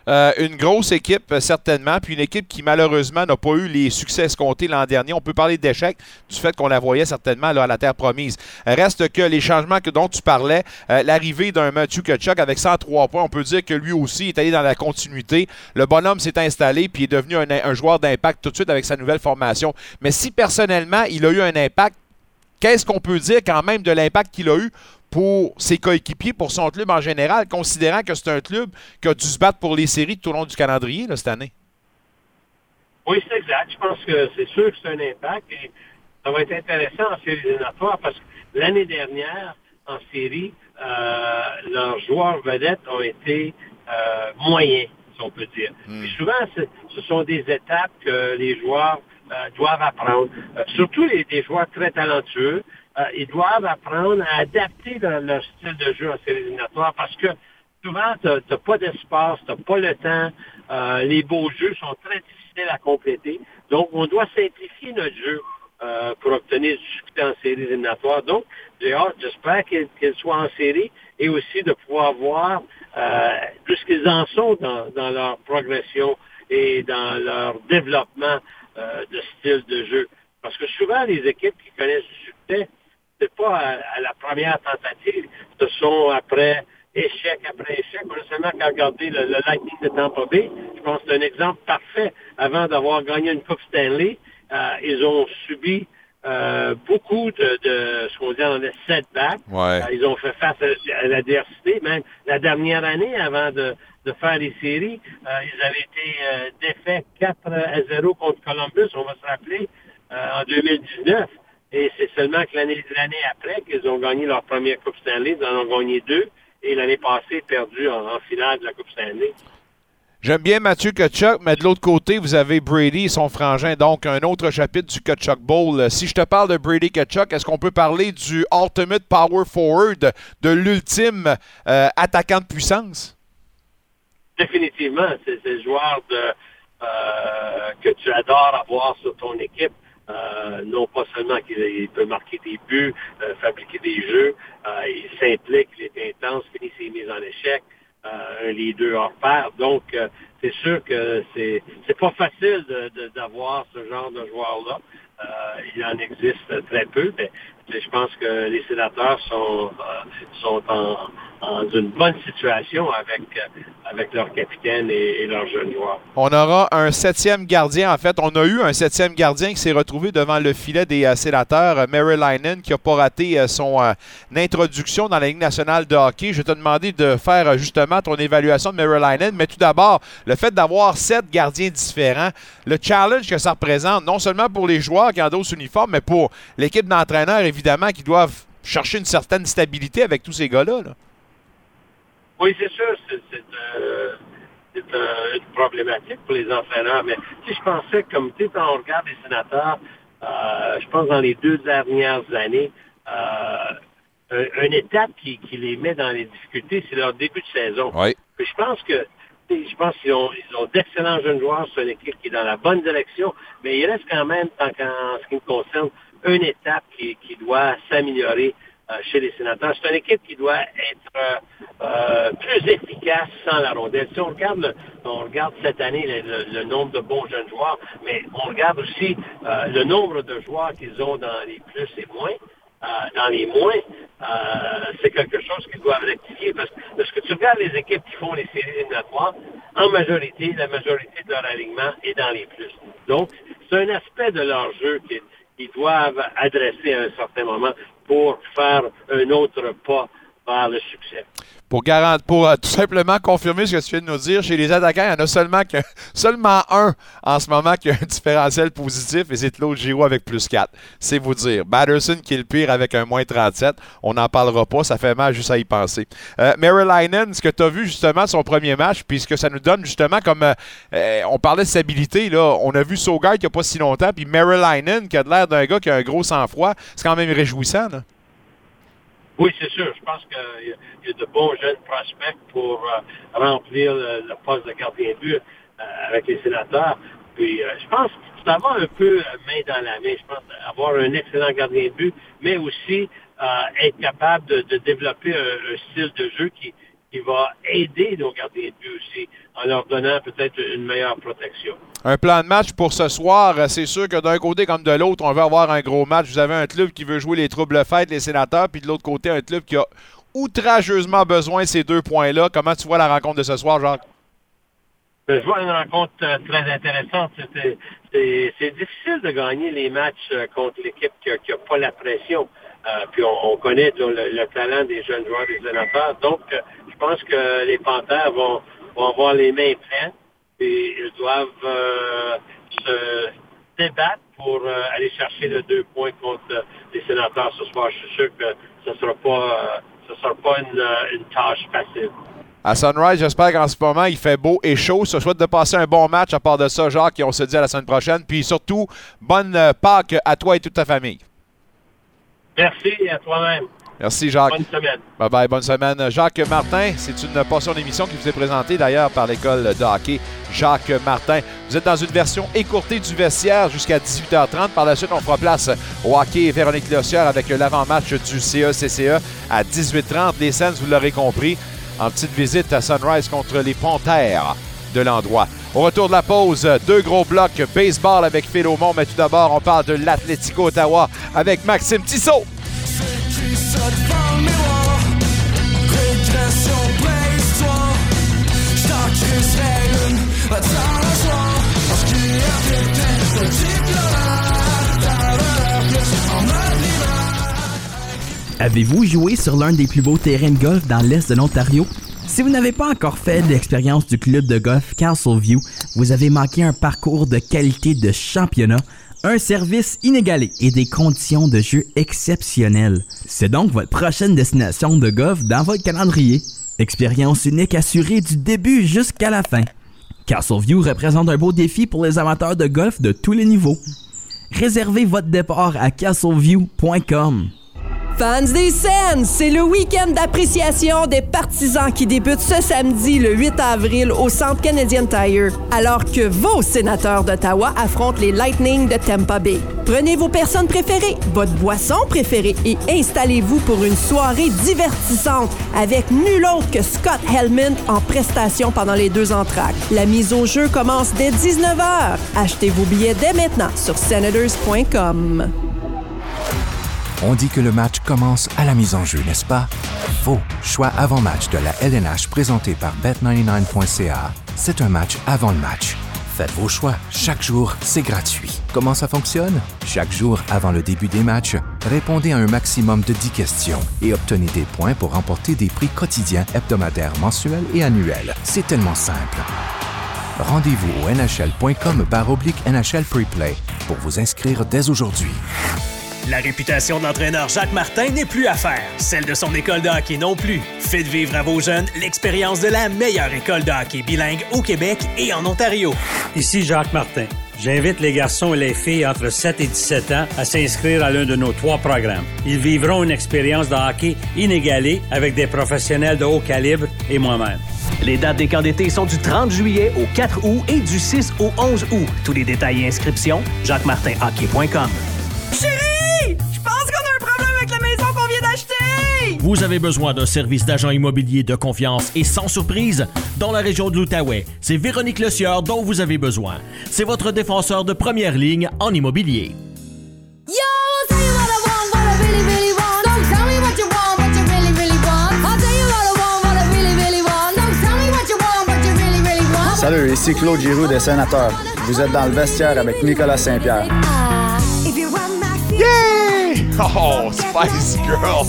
Euh, une grosse équipe, euh, certainement, puis une équipe qui, malheureusement, n'a pas eu les succès escomptés l'an dernier. On peut parler d'échec du fait qu'on la voyait certainement à la terre promise. Reste que les changements que, dont tu parlais, euh, l'arrivée d'un Matthew Kachuk avec 103 points, on peut dire que lui aussi est allé dans la continuité. Le bonhomme s'est installé puis est devenu un joueur d'impact tout de suite avec sa nouvelle formation. Mais si personnellement, il a eu un impact, qu'est-ce qu'on peut dire quand même de l'impact qu'il a eu pour ses coéquipiers, pour son club en général, considérant que c'est un club qui a dû se battre pour les séries tout au long du calendrier cette année? Oui, c'est exact. Je pense que c'est sûr que c'est un impact et ça va être intéressant en série éliminatoire parce que l'année dernière, en série, euh, leurs joueurs vedettes ont été euh, moyens, si on peut dire. Hmm. souvent, ce sont des étapes que les joueurs euh, doivent apprendre. surtout les, des joueurs très talentueux. Euh, ils doivent apprendre à adapter leur style de jeu en série éliminatoire parce que souvent, tu n'as pas d'espace, tu n'as pas le temps. Euh, les beaux jeux sont très difficiles à compléter. Donc, on doit simplifier notre jeu euh, pour obtenir du succès en série éliminatoire. Donc, j'espère qu'ils soient en série et aussi de pouvoir voir euh, ce qu'ils en sont dans, dans leur progression et dans leur développement de style de jeu. Parce que souvent, les équipes qui connaissent du succès, c'est pas à, la première tentative, ce sont après échec après échec. A seulement qu'à regarder le, Lightning de Tampa Bay. Je pense que c'est un exemple parfait. Avant d'avoir gagné une Coupe Stanley, euh, ils ont subi euh, beaucoup de, de, ce qu'on dit en setbacks. Ouais. Euh, ils ont fait face à, l'adversité. Même la dernière année, avant de, de faire les séries, euh, ils avaient été défaits 4 à 0 contre Columbus, on va se rappeler, en 2019. Et c'est seulement que l'année l'année après qu'ils ont gagné leur première Coupe Stanley. Ils en ont gagné deux. Et l'année passée, perdu en, en finale de la Coupe Stanley. J'aime bien Mathieu Kachuk, mais de l'autre côté, vous avez Brady et son frangin. Donc, un autre chapitre du Kachuk Bowl. Si je te parle de Brady Kachuk, est-ce qu'on peut parler du Ultimate Power Forward, de l'ultime euh, attaquant de puissance? Définitivement. C'est le joueur de, euh, que tu adores avoir sur ton équipe. Euh, non pas seulement qu'il peut marquer des buts, fabriquer des jeux, il s'implique, il est intense, finit ses mises en échec. Euh, un leader hors pair. Donc, euh, c'est sûr que c'est c'est pas facile d'avoir ce genre de joueur-là. Euh, il en existe très peu, mais je pense que les sénateurs sont, sont en, dans une bonne situation avec, euh, avec leur capitaine et, leur jeune joueur. On aura un septième gardien. En fait, on a eu un septième gardien qui s'est retrouvé devant le filet des euh, sénateurs, euh, Mary Linen, qui n'a pas raté son introduction dans la Ligue nationale de hockey. Je vais te demander de faire justement ton évaluation de Mary Linen. Mais tout d'abord, le fait d'avoir sept gardiens différents, le challenge que ça représente, non seulement pour les joueurs qui endossent uniforme, mais pour l'équipe d'entraîneurs, évidemment, qui doivent chercher une certaine stabilité avec tous ces gars-là. là oui, c'est sûr, c'est euh, une problématique pour les entraîneurs. Mais si je pensais, comme tu sais, quand on regarde les sénateurs, euh, je pense dans les deux dernières années, euh, une étape qui, les met dans les difficultés, c'est leur début de saison. Oui. je pense que je pense qu'ils ont, ils ont d'excellents jeunes joueurs. C'est une équipe qui est dans la bonne direction, mais il reste quand même, en ce qui me concerne, une étape qui doit s'améliorer. Euh, chez les sénateurs. C'est une équipe qui doit être euh, euh, plus efficace sans la rondelle. Si on regarde, on regarde cette année le, nombre de bons jeunes joueurs, mais on regarde aussi le nombre de joueurs qu'ils ont dans les plus et moins. dans les moins, c'est quelque chose qu'ils doivent rectifier parce que tu regardes les équipes qui font les séries éliminatoires, en majorité, la majorité de leur alignement est dans les plus. Donc, c'est un aspect de leur jeu qu'ils doivent adresser à un certain moment pour faire un autre pas vers le succès. Pour, pour euh, tout simplement confirmer ce que tu viens de nous dire, chez les attaquants, il y en a seulement, seulement un en ce moment qui a un différentiel positif et c'est Claude Giroux avec plus 4. C'est vous dire. Batterson qui est le pire avec un moins 37. On n'en parlera pas, ça fait mal juste à y penser. Euh, Mary Linen, ce que tu as vu justement son premier match, puis ce que ça nous donne justement comme. Euh, euh, on parlait de stabilité, là. On a vu Sogard qui n'y a pas si longtemps, puis Mary Linen qui a l'air d'un gars qui a un gros sang-froid. C'est quand même réjouissant. Oui, c'est sûr. Je pense qu'il y, a de bons jeunes prospects pour euh, remplir le, poste de gardien de but euh, avec les sénateurs. Puis euh, je pense ça va un peu main dans la main. Je pense avoir un excellent gardien de but, mais aussi être capable de, développer un, style de jeu qui, qui va aider nos gardiens de but aussi en leur donnant peut-être une meilleure protection. Un plan de match pour ce soir, c'est sûr que d'un côté comme de l'autre, on veut avoir un gros match. Vous avez un club qui veut jouer les troubles fêtes, les sénateurs, puis de l'autre côté, un club qui a outrageusement besoin de ces deux points-là. Comment tu vois la rencontre de ce soir, Jacques? Ben, je vois une rencontre euh, très intéressante. C'est difficile de gagner les matchs euh, contre l'équipe qui n'a pas la pression. Euh, puis on, connaît le, talent des jeunes joueurs des sénateurs. Donc, je pense que les Panthères vont, vont avoir les mains pleines et ils doivent euh, se débattre pour euh, aller chercher le deux points contre les sénateurs ce soir. Je suis sûr que ce ne sera pas, ce sera pas une, une tâche facile. À Sunrise, j'espère qu'en ce moment, il fait beau et chaud. Je souhaite de passer un bon match à part de ça, Jacques, et on se dit à la semaine prochaine. Puis surtout, bonne Pâques à toi et toute ta famille. Merci à toi-même. Merci, Jacques. Bonne semaine. Bye bye, bonne semaine. Jacques Martin, c'est une portion d'émission qui vous est présentée d'ailleurs par l'école de hockey Jacques Martin. Vous êtes dans une version écourtée du vestiaire jusqu'à 18h30. Par la suite, on fera place au hockey Véronique Lossière avec l'avant-match du CECCE e à 18h30. Les scènes, vous l'aurez compris, en petite visite à Sunrise contre les Panthères de l'endroit. Au retour de la pause, deux gros blocs baseball avec Phil Aumont, mais tout d'abord, on parle de l'Atlético Ottawa avec Maxime Tissot. Avez-vous joué sur l'un des plus beaux terrains de golf dans l'est de l'Ontario? Si vous n'avez pas encore fait l'expérience du club de golf Castleview, vous avez manqué un parcours de qualité de championnat, un service inégalé et des conditions de jeu exceptionnelles. C'est donc votre prochaine destination de golf dans votre calendrier. Expérience unique assurée du début jusqu'à la fin. Castleview représente un beau défi pour les amateurs de golf de tous les niveaux. Réservez votre départ à castleview.com. Fans des scènes, c'est le week-end d'appréciation des partisans qui débute ce samedi le 8 avril au Centre Canadian Tire, alors que vos sénateurs d'Ottawa affrontent les Lightning de Tampa Bay. Prenez vos personnes préférées, votre boisson préférée et installez-vous pour une soirée divertissante avec nul autre que Scott Hellman en prestation pendant les deux entractes. La mise au jeu commence dès 19h. Achetez vos billets dès maintenant sur senators.com. On dit que le match commence à la mise en jeu, n'est-ce pas? Faux. Choix avant-match de la LNH présenté par Bet99.ca. C'est un match avant le match. Faites vos choix. Chaque jour, c'est gratuit. Comment ça fonctionne? Chaque jour, avant le début des matchs, répondez à un maximum de 10 questions et obtenez des points pour remporter des prix quotidiens, hebdomadaires, mensuels et annuels. C'est tellement simple. Rendez-vous au nhl.com oblique NHL Preplay pour vous inscrire dès aujourd'hui. La réputation de l'entraîneur Jacques Martin n'est plus à faire, celle de son école de hockey non plus. Faites vivre à vos jeunes l'expérience de la meilleure école de hockey bilingue au Québec et en Ontario. Ici Jacques Martin. J'invite les garçons et les filles entre 7 et 17 ans à s'inscrire à l'un de nos trois programmes. Ils vivront une expérience de hockey inégalée avec des professionnels de haut calibre et moi-même. Les dates des camps d'été sont du 30 juillet au 4 août et du 6 au 11 août. Tous les détails et inscriptions, jacquemartinhockey.com. Vous avez besoin d'un service d'agent immobilier de confiance et sans surprise dans la région de l'Outaouais. C'est Véronique Le Sieur dont vous avez besoin. C'est votre défenseur de première ligne en immobilier. Yo, I'll tell you what I want, what I really, really want. Don't tell me what you want, what you really, really want. I'll tell you what I want, what I really, really want. Don't tell me what you want, what you really, really want. Salut, ici Claude Giroux des Sénateurs. Vous êtes dans le vestiaire avec Nicolas Saint-Pierre. Yeah! Oh, Spice Girl!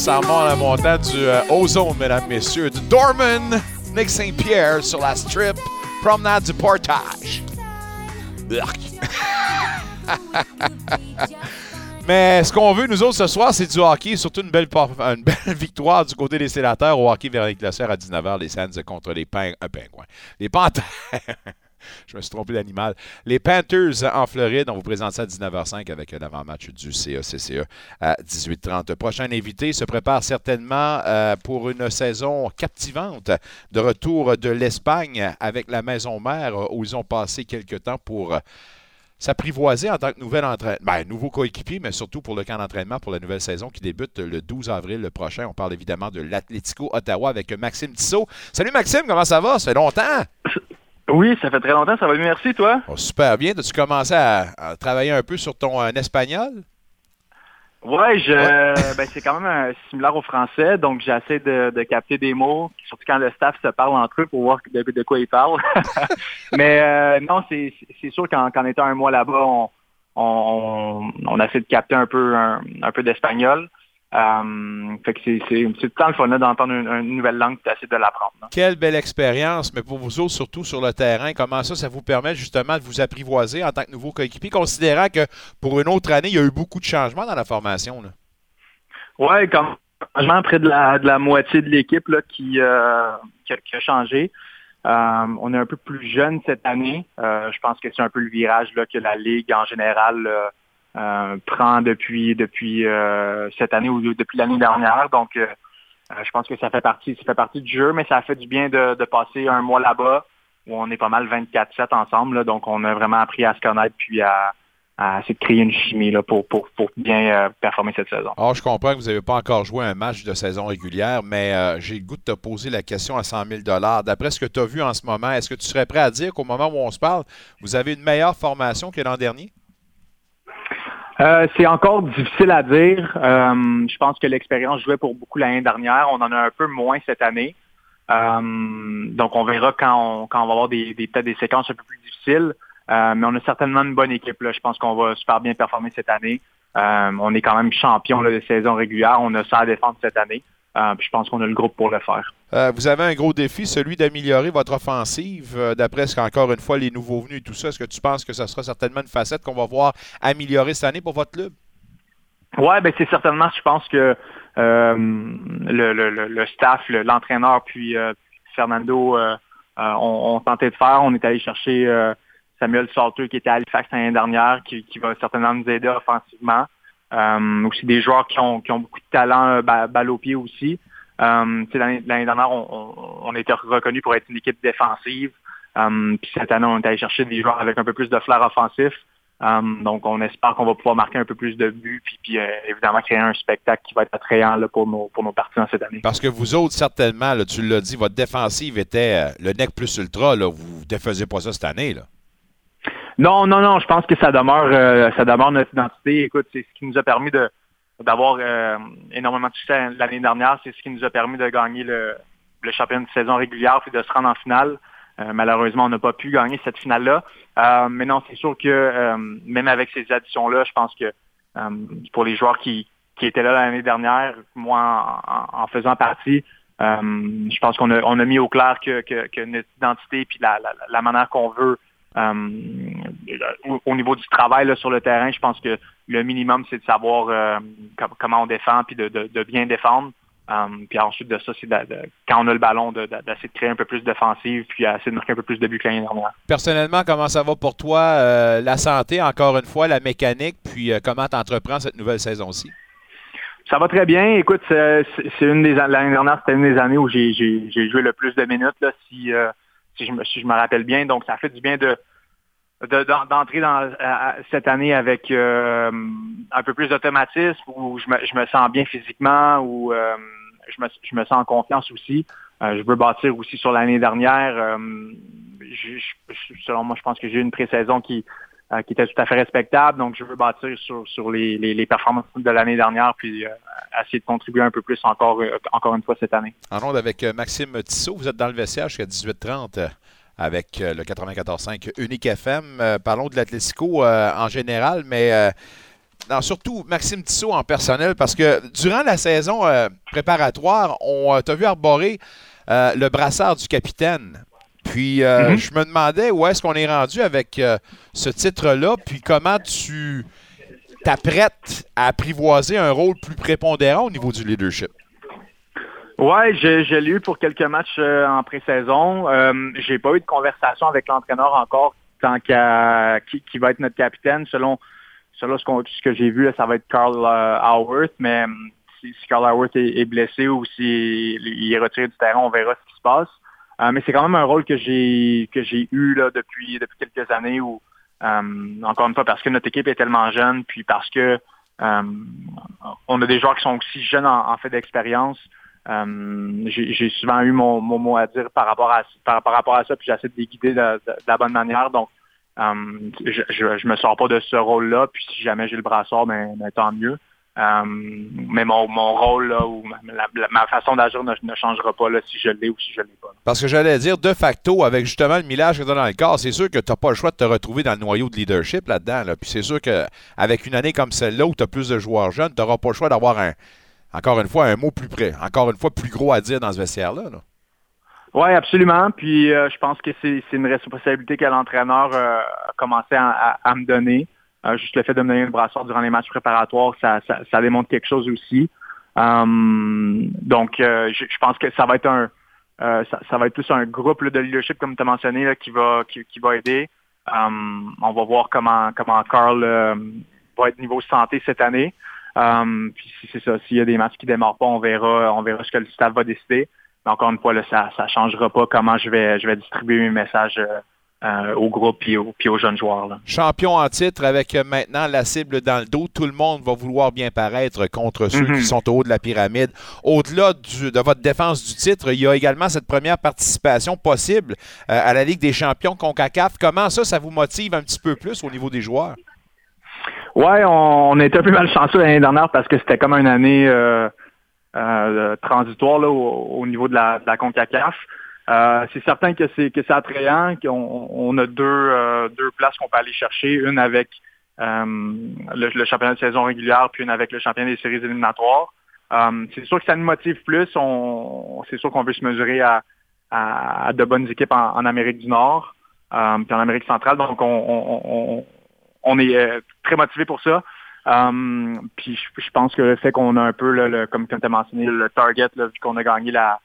Ça remonte à la montagne du euh, Ozone, mesdames, messieurs, du Dorman, Nick Saint-Pierre sur la strip, promenade du portage. Mais ce qu'on veut, nous autres, ce soir, c'est du hockey, surtout une belle, victoire du côté des sénateurs au hockey vers les classeurs à 19h, les Sands contre les euh, pingouins. Les Panthers. Je me suis trompé d'animal. Les Panthers en Floride, on vous présente ça à 19h05 avec l'avant-match du CACCE à 18h30. Prochain invité se prépare certainement euh, pour une saison captivante de retour de l'Espagne avec la maison mère euh, où ils ont passé quelques temps pour euh, s'apprivoiser en tant que nouvel entraîneur, ben, nouveau coéquipier, mais surtout pour le camp d'entraînement pour la nouvelle saison qui débute le 12 avril le prochain. On parle évidemment de l'Atlético Ottawa avec Maxime Tissot. Salut Maxime, comment ça va? Ça fait longtemps? Oui, ça fait très longtemps, ça va bien, merci, toi. Oh, super bien. As-tu commencé à, à travailler un peu sur ton euh, espagnol? Ouais, je, ben, c'est quand même un, similaire au français, donc j'essaie de, de capter des mots, surtout quand le staff se parle entre eux pour voir de, de quoi ils parlent. Mais euh, non, c'est sûr qu'en étant un mois là-bas, on, on, on essaie de capter un peu un, un peu d'espagnol. Euh, fait que c'est c'est c'est tout le temps le fun là, d'entendre une, une nouvelle langue et d'essayer de l'apprendre. là. Quelle belle expérience, mais pour vous autres, surtout sur le terrain, comment ça, ça vous permet justement de vous apprivoiser en tant que nouveau coéquipier, considérant que pour une autre année, il y a eu beaucoup de changements dans la formation. Ouais, comme changement près de la, de la moitié de l'équipe là, qui, euh, qui, a, qui a changé. Euh, on est un peu plus jeune cette année. Euh, je pense que c'est un peu le virage là, que la Ligue en général prend depuis depuis euh, cette année ou depuis l'année dernière. Donc euh, euh, je pense que ça fait partie, ça fait partie du jeu, mais ça fait du bien de, de passer un mois là-bas où on est pas mal 24-7 ensemble. donc on a vraiment appris à se connaître puis à, à de créer une chimie là, pour, pour, pour bien euh, performer cette saison. Alors, je comprends que vous n'avez pas encore joué un match de saison régulière, mais euh, j'ai le goût de te poser la question à 100 000 D'après ce que tu as vu en ce moment, est-ce que tu serais prêt à dire qu'au moment où on se parle, vous avez une meilleure formation que l'an dernier? Euh, c'est encore difficile à dire. Euh, je pense que l'expérience jouait pour beaucoup l'année dernière. On en a un peu moins cette année. Euh, donc, on verra quand on, va avoir des, peut-être des séquences un peu plus difficiles. Mais on a certainement une bonne équipe. Je pense qu'on va super bien performer cette année. On est quand même champion de saison régulière. On a ça à défendre cette année. Euh, puis je pense qu'on a le groupe pour le faire. Euh, vous avez un gros défi, celui d'améliorer votre offensive. Euh, D'après ce qu'encore une fois, les nouveaux venus et tout ça, est-ce que tu penses que ça sera certainement une facette qu'on va voir améliorer cette année pour votre club? Ouais, ben c'est certainement, je pense que le, le, le, le staff, le- l'entraîneur, puis Fernando ont, ont tenté de faire. On est allé chercher Samuel Salter qui était à Halifax l'année dernière, qui, qui va certainement nous aider offensivement. Euh, aussi des joueurs qui ont, qui ont beaucoup de talent euh, ba- balle au pied aussi. Euh, L'année dernière, on, était reconnu pour être une équipe défensive. Puis cette année, on est allé chercher des joueurs avec un peu plus de flair offensif. Donc, on espère qu'on va pouvoir marquer un peu plus de buts, puis, puis évidemment créer un spectacle qui va être attrayant pour, nos, pour nos partisans cette année. Parce que vous autres, certainement, tu l'as dit, votre défensive était le nec plus ultra. Vous ne défaisiez pas ça cette année. Non, non, non, je pense que ça demeure, euh, ça demeure notre identité. Écoute, c'est ce qui nous a permis de d'avoir euh, énormément de succès l'année dernière. C'est ce qui nous a permis de gagner le, championnat de saison régulière puis de se rendre en finale. Euh, malheureusement, on n'a pas pu gagner cette finale-là. Mais non, c'est sûr que même avec ces additions-là, je pense que pour les joueurs qui, qui étaient là l'année dernière, moi en, faisant partie, je pense qu'on a, on a mis au clair que, notre identité puis la, la, manière qu'on veut au, au niveau du travail là, sur le terrain, je pense que le minimum, c'est de savoir euh, com- comment on défend puis de, de, de bien défendre. Euh, puis ensuite de ça, c'est quand on a le ballon, de- de- d'essayer de créer un peu plus d'offensive puis essayer de marquer un peu plus de buts que l'année dernière. Personnellement, comment ça va pour toi? euh, la santé, encore une fois, la mécanique, puis euh, comment tu entreprends cette nouvelle saison-ci? Ça va très bien. Écoute, c'est une des an- l'année dernière, c'était une des années où j'ai joué le plus de minutes, là, si, euh, si, je me, si je me rappelle bien. Donc, ça fait du bien de de- d'en- d'entrer dans cette année avec euh, un peu plus d'automatisme, où je me, je me sens bien physiquement, où euh, je, me, je me sens en confiance aussi. Euh, je veux bâtir aussi sur l'année dernière. euh, je- je- selon moi, je pense que j'ai eu une pré-saison qui euh, qui était tout à fait respectable. Donc, je veux bâtir sur, sur les, les, performances de l'année dernière, puis euh, essayer de contribuer un peu plus encore, euh, encore une fois cette année. En ronde avec Maxime Tissot, vous êtes dans le vestiaire jusqu'à 18h30 euh, avec le 94.5 Unique FM. Parlons de l'Atlético euh, en général, mais surtout Maxime Tissot en personnel, parce que durant la saison préparatoire, on t'a vu arborer le brassard du capitaine. Puis euh, Mhm. je me demandais où est-ce qu'on est rendu avec euh, ce titre-là, puis comment tu t'apprêtes à apprivoiser un rôle plus prépondérant au niveau du leadership? Ouais, je, je l'ai eu pour quelques matchs euh, en pré-saison. Euh, j'ai pas eu de conversation avec l'entraîneur encore tant qu'à qui, qui va être notre capitaine. Selon selon ce, que j'ai vu, là, ça va être Carl euh, Howarth, mais si, si Carl Howarth est, est blessé ou s'il il est retiré du terrain, on verra ce qui se passe. Euh, mais c'est quand même un rôle que j'ai que j'ai eu là depuis depuis quelques années où euh, encore une fois parce que notre équipe est tellement jeune, puis parce que euh, on a des joueurs qui sont aussi jeunes en, fait d'expérience. J'ai souvent eu mon, mot à dire par rapport à par, par rapport à ça, puis j'essaie de les guider de, la bonne manière. Donc, je, je, je me sors pas de ce rôle-là, puis si jamais j'ai le brassard, ben, ben, tant mieux. Euh, mais mon, mon rôle là, ou ma, la- ma façon d'agir ne, ne changera pas là, si je l'ai ou si je l'ai pas. Parce que j'allais dire, de facto, avec justement le millage que tu as dans le corps, c'est sûr que tu n'as pas le choix de te retrouver dans le noyau de leadership là-dedans. là. Puis c'est sûr qu'avec une année comme celle-là où tu as plus de joueurs jeunes, tu n'auras pas le choix d'avoir un, encore une fois, un mot plus près, encore une fois, plus gros à dire dans ce vestiaire-là. là. Oui, absolument. Puis euh, je pense que c'est c'est une responsabilité que l'entraîneur euh, a commencé à, à- à me donner. Euh, juste le fait de me donner le brassard durant les matchs préparatoires, ça, ça, ça démontre quelque chose aussi. Euh, donc, euh, je, je pense que ça va être un euh, ça, ça va être plus un groupe de leadership, comme tu as mentionné, là, qui va qui, qui va aider. Euh, on va voir comment comment Carl va être niveau santé cette année. Puis si c'est ça, s'il y a des matchs qui démarrent pas, on verra, on verra ce que le staff va décider. Mais encore une fois, là, ça ne changera pas comment je vais je vais distribuer mes messages euh, au groupe puis, au- puis aux jeunes joueurs. là. Champion en titre avec euh, maintenant la cible dans le dos. Tout le monde va vouloir bien paraître contre ceux Mhm. qui sont au haut de la pyramide. Au-delà de votre défense du titre, il y a également cette première participation possible euh, à la Ligue des champions CONCACAF. Comment ça, ça vous motive un petit peu plus au niveau des joueurs? Ouais, on, on était un peu malchanceux l'année dernière parce que c'était comme une année euh, transitoire là, au, au niveau de la, de la CONCACAF. Euh, c'est certain que c'est attrayant, qu'on on a deux, euh, deux places qu'on peut aller chercher, une avec euh, le, championnat de saison régulière, puis une avec le championnat des séries éliminatoires. C'est sûr que ça nous motive plus. C'est sûr qu'on veut se mesurer à, de bonnes équipes en, Amérique du Nord, puis en Amérique centrale. Donc on, est très motivé pour ça. Puis je, pense que le fait qu'on a un peu, comme tu as mentionné, le target, là, vu qu'on a gagné la,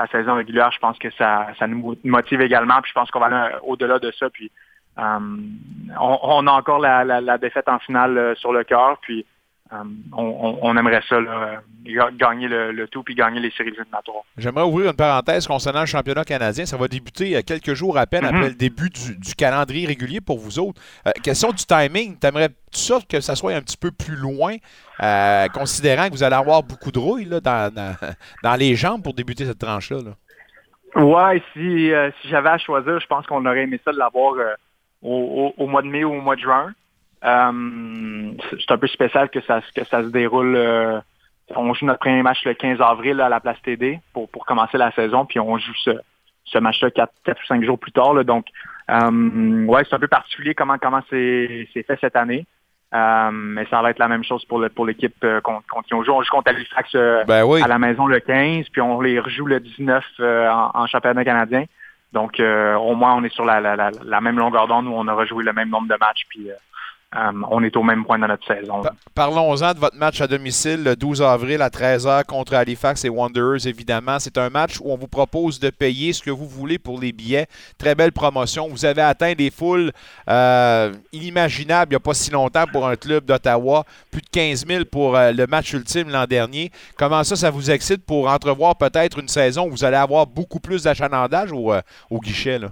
la saison régulière, je pense que ça, nous mo- motive également. Puis je pense qu'on va aller au-delà de ça. Puis euh, on, a encore la, la, la défaite en finale euh, sur le cœur. Puis euh, on, aimerait ça, là, ga- gagner le, le tout puis gagner les séries éliminatoires. J'aimerais ouvrir une parenthèse concernant le championnat canadien. Ça va débuter euh, quelques jours à peine après le début du, du calendrier régulier pour vous autres. Euh, question du timing, t'aimerais-tu ça que ça soit un petit peu plus loin, euh, considérant que vous allez avoir beaucoup de rouille là, dans, dans- dans les jambes pour débuter cette tranche-là? là? Ouais, si, euh, si j'avais à choisir, je pense qu'on aurait aimé ça de l'avoir euh, au, au- au mois de mai ou au mois de juin. Euh, c'est un peu spécial que ça, que ça se déroule. euh, on joue notre premier match le 15 avril à la place TD pour, pour commencer la saison, puis on joue ce, ce match-là 4, ou 5 jours plus tard. là. donc, euh, ouais, c'est un peu particulier comment comment c'est fait cette année. Euh, mais ça va être la même chose pour le pour l'équipe euh, qui on joue. On joue contre Halifax euh, Ben oui. à la maison le 15, puis on les rejoue le 19 euh, en, en championnat canadien. Donc euh, au moins on est sur la, la, la, la même longueur d'onde où on aura joué le même nombre de matchs, puis euh, on est au même point dans notre saison. Parlons-en de votre match à domicile le 12 avril à 13h contre Halifax et Wanderers, évidemment. C'est un match où on vous propose de payer ce que vous voulez pour les billets. Très belle promotion. Vous avez atteint des foules euh, inimaginables il n'y a pas si longtemps pour un club d'Ottawa. Plus de 15 000 pour euh, le match ultime l'an dernier. Comment ça, ça vous excite pour entrevoir peut-être une saison où vous allez avoir beaucoup plus d'achalandage au, euh, au guichet? Là?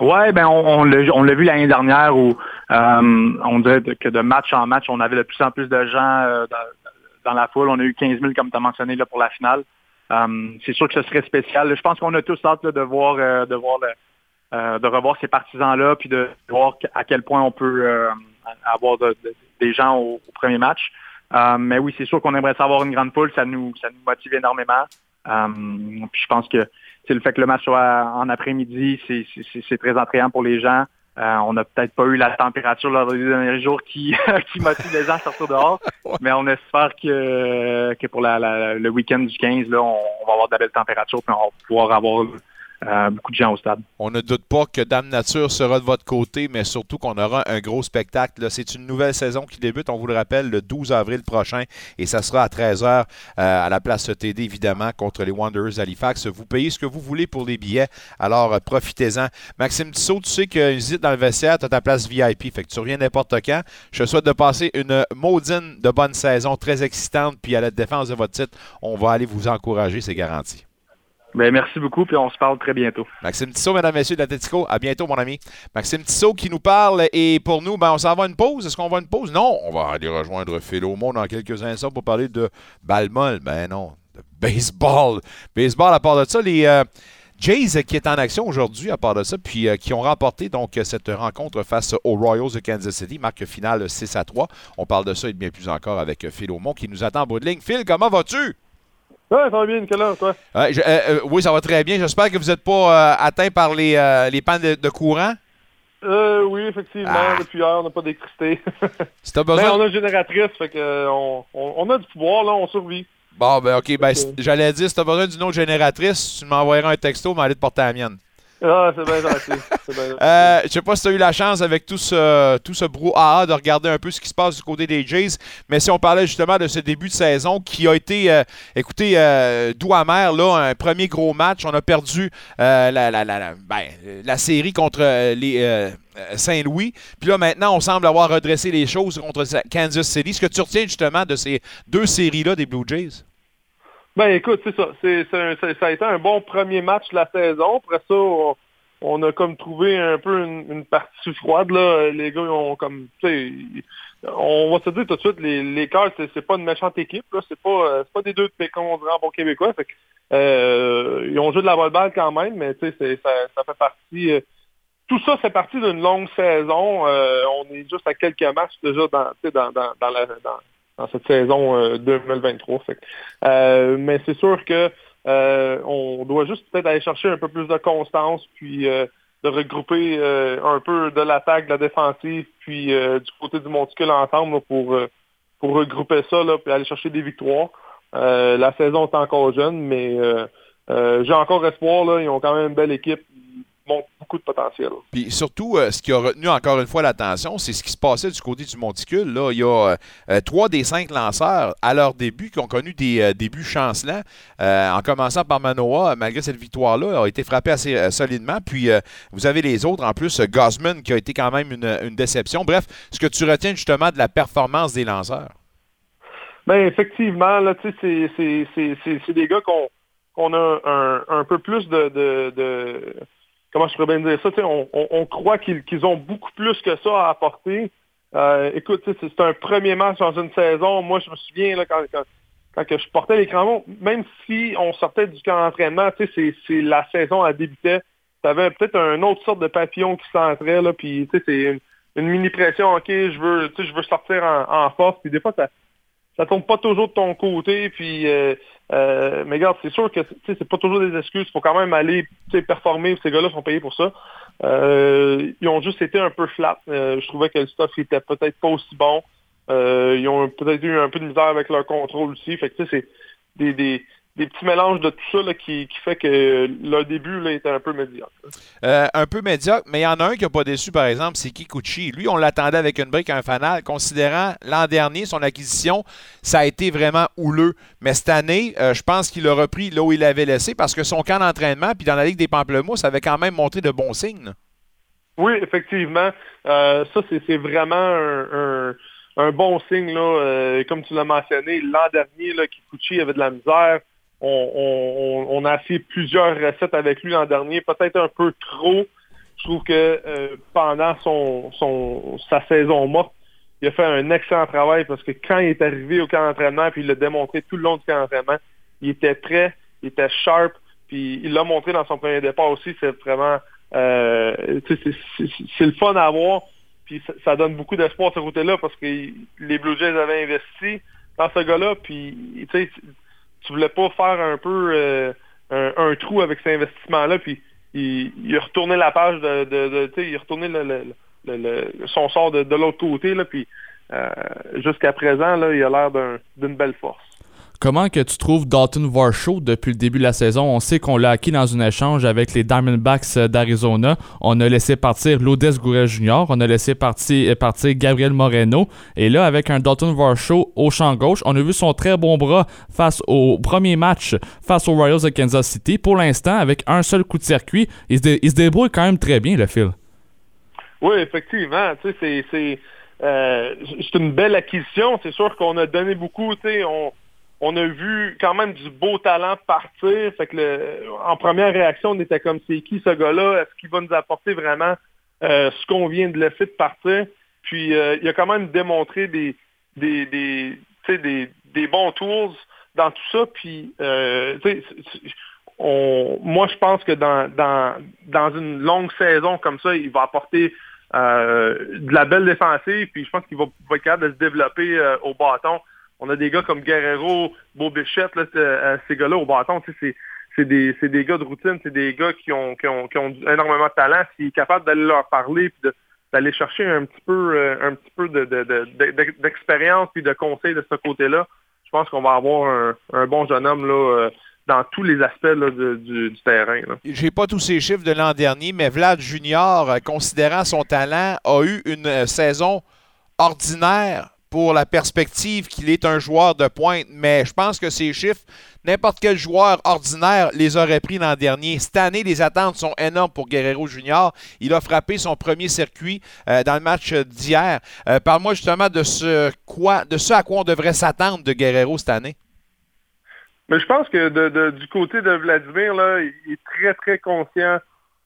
Ouais, ben on, on l'a vu l'année dernière où on dirait que de match en match, on avait de plus en plus de gens euh, dans, dans la foule. On a eu 15 000 comme tu as mentionné là, pour la finale. Euh, c'est sûr que ce serait spécial. Je pense qu'on a tous hâte là, de voir euh, de voir le- euh, de revoir ces partisans-là, puis de voir à quel point on peut euh, avoir de- de- des gens au, premier match. Euh, mais oui, c'est sûr qu'on aimerait savoir une grande poule, ça nous ça nous motive énormément. Euh, puis je pense que c'est le fait que le match soit en après-midi, c'est très attrayant pour les gens. Euh, on n'a peut-être pas eu la température lors des derniers jours qui, qui motive les gens à sortir dehors, mais on espère que, que pour la, la- le week-end du 15, là, on, on va avoir de la belle température puis on va pouvoir avoir euh, beaucoup de gens au stade. On ne doute pas que Dame Nature sera de votre côté, mais surtout qu'on aura un gros spectacle. C'est une nouvelle saison qui débute, on vous le rappelle, le 12 avril prochain, et ça sera à 13h à la place TD, évidemment, contre les Wanderers d'Halifax. Vous payez ce que vous voulez pour les billets, alors euh, profitez-en. Maxime Tissot, tu sais qu'une visite dans le vestiaire, tu ta place VIP, fait que tu reviens n'importe quand. Je te souhaite de passer une maudine de bonne saison, très excitante, puis à la défense de votre titre, on va aller vous encourager, c'est garanti. Ben, merci beaucoup, puis on se parle très bientôt. Maxime Tissot, mesdames, messieurs de l'Atletico, à bientôt, mon ami. Maxime Tissot qui nous parle, et pour nous, ben, on s'en va une pause. Est-ce qu'on va une pause? Non, on va aller rejoindre Philomon dans quelques instants pour parler de balle molle. Ben non, de baseball. Baseball, à part de ça, les euh, Jays qui est en action aujourd'hui, à part de ça, puis euh, qui ont remporté donc cette rencontre face aux Royals de Kansas City, marque finale 6 à 3. On parle de ça et bien plus encore avec Philomon qui nous attend en bout de ligne. Phil, comment vas-tu? Ouais, ça va bien, Nicolas, toi? Je- euh, euh, oui, ça va très bien. J'espère que vous n'êtes pas euh, atteint par les, les pannes de, de courant. Euh, oui, effectivement, Ah. depuis hier, on n'a pas d'électricité. Si t'as besoin- Mais on a une génératrice, fait que on, on, on a du pouvoir, là, on survit. Bon, ben ok, ben, j'allais dire, si t'as besoin d'une autre génératrice, tu m'envoyeras un texto, mais aller te porter la mienne. Ah, c'est bien gentil. Euh, je sais pas si tu as eu la chance avec tout ce, tout ce brouhaha de regarder un peu ce qui se passe du côté des Jays, mais si on parlait justement de ce début de saison qui a été, euh, écoutez, euh, doux amer, là, un premier gros match. On a perdu la, la, la, ben, la série contre les Saint-Louis. Puis là, maintenant, on semble avoir redressé les choses contre Kansas City. Ce que tu retiens justement de ces deux séries-là des Blue Jays? Ben écoute, c'est ça. Ça a été un bon premier match de la saison. Après ça, on, a comme trouvé un peu une, une partie froide. Là. Les gars, ont comme, on va se dire tout de suite, les, les Cards, c'est, pas une méchante équipe. Là. C'est pas, euh, pas des deux de on dirait bon québécois. Fait que, euh, ils ont joué de la balle quand même, mais ça, ça fait partie. euh, tout ça fait partie d'une longue saison. On est juste à quelques matchs déjà dans, dans, la, dans, dans cette saison euh, 2023. Fait que, euh, mais c'est sûr que euh, on doit juste peut-être aller chercher un peu plus de constance, puis euh, de regrouper euh, un peu de l'attaque, de la défensive, puis euh, du côté du monticule ensemble là, pour, euh, pour regrouper ça, là, puis aller chercher des victoires. Euh, la saison est encore jeune, mais euh, euh, j'ai encore espoir. Là, ils ont quand même une belle équipe. Ils montrent beaucoup de potentiel. Puis surtout, euh, ce qui a retenu encore une fois l'attention, c'est ce qui se passait du côté du monticule. Là, il y a euh, euh, trois des cinq lanceurs à leur début qui ont connu des euh, débuts chancelants, en commençant par Manoa, malgré cette victoire-là, a été frappé assez solidement. Puis vous avez les autres, en plus, Gosman qui a été quand même une, une déception. Bref, ce que tu retiens justement de la performance des lanceurs? Ben effectivement, là, tu sais, c'est- des gars qu'on a un, un peu plus de, de, de- comment je pourrais bien dire ça, on, croit qu'ils ont beaucoup plus que ça à apporter. Euh, écoute, c'est un premier match dans une saison. Moi, je me souviens quand, je portais les crampons, même si on sortait du camp d'entraînement, c'est- la saison elle débutait. Tu avais peut-être un autre sorte de papillon qui s'entrait, puis c'est une, mini pression, ok, je veux, je veux sortir en, en force, puis des fois ça ça tombe pas toujours de ton côté. Puis, euh, euh, mais regarde, c'est sûr que c'est pas toujours des excuses. Il faut quand même aller performer. Ces gars-là sont payés pour ça. Euh, ils ont juste été un peu flat. Euh, je trouvais que le stuff était peut-être pas aussi bon. Euh, ils ont peut-être eu un peu de misère avec leur contrôle aussi. Fait que c'est des, des, des petits mélanges de tout ça là, qui, qui fait que leur début là, était un peu médiocre. Euh, un peu médiocre, mais il y en a un qui n'a pas déçu, par exemple, c'est Kikuchi. Lui, on l'attendait avec une brique, un fanal, considérant l'an dernier, son acquisition, ça a été vraiment houleux. Mais cette année, euh, je pense qu'il a repris là où il l'avait laissé parce que son camp d'entraînement, puis dans la Ligue des Pamplemousses, avait quand même montré de bons signes. Oui, effectivement. Euh, ça, c'est c'est vraiment un, un, un bon signe. Là. Euh, comme tu l'as mentionné, l'an dernier, là, Kikuchi avait de la misère. On, a fait plusieurs recettes avec lui l'an dernier, peut-être un peu trop. Je trouve que euh, pendant son, sa saison morte, il a fait un excellent travail parce que quand il est arrivé au camp d'entraînement, puis il l'a démontré tout le long du camp d'entraînement, il était prêt, il était sharp, puis il l'a montré dans son premier départ aussi. C'est vraiment euh, c'est- le fun à avoir, puis ça, donne beaucoup d'espoir de ce côté-là parce que les Blue Jays avaient investi dans ce gars-là, puis tu voulais pas faire un peu euh, un, un trou avec cet investissement-là, puis il, il a retourné la page de, de, de- il a retourné le, le- le- son sort de, de l'autre côté, là, puis euh, jusqu'à présent, là, il a l'air d'un- d'une belle force. Comment que tu trouves Dalton Varsho depuis le début de la saison? On sait qu'on l'a acquis dans un échange avec les Diamondbacks euh, d'Arizona. On a laissé partir Lodez Gourel Jr., on a laissé partir, euh, partir Gabriel Moreno. Et là, avec un Dalton Varsho au champ gauche, on a vu son très bon bras face au premier match face aux Royals de Kansas City. Pour l'instant, avec un seul coup de circuit, il se, dé- il se débrouille quand même très bien, le fil. Oui, effectivement. Euh, c'est une belle acquisition. C'est sûr qu'on a donné beaucoup. On a vu quand même du beau talent partir. En première réaction, on était comme c'est qui ce gars-là? Est-ce qu'il va nous apporter vraiment euh, ce qu'on vient de laisser de partir? Puis euh, il a quand même démontré des, bons tools dans tout ça. Puis euh, moi, je pense que dans, une longue saison comme ça, il va apporter de la belle défensive, puis je pense qu'il va, va être capable de se développer au bâton. On a des gars comme Guerrero, Beau Bichette, là, euh, ces gars-là au bâton, c'est des, gars de routine, c'est des gars qui ont, énormément de talent. S'il est capable d'aller leur parler, puis d'aller chercher un petit peu, euh, petit peu de, de, d'expérience puis de conseils de ce côté-là, je pense qu'on va avoir un, bon jeune homme là, euh, dans tous les aspects du, du terrain. J'ai pas tous ces chiffres de l'an dernier, mais Vlad Junior, euh, considérant son talent, a eu une euh, saison ordinaire pour la perspective qu'il est un joueur de pointe. Mais je pense que ces chiffres, n'importe quel joueur ordinaire les aurait pris l'an dernier. Cette année, les attentes sont énormes pour Guerrero Junior. Il a frappé son premier circuit euh, dans le match d'hier. Euh, Parle-moi justement de ce, quoi, de ce à quoi on devrait s'attendre de Guerrero cette année. Mais je pense que de, du côté de Vladimir, là, il est très, très conscient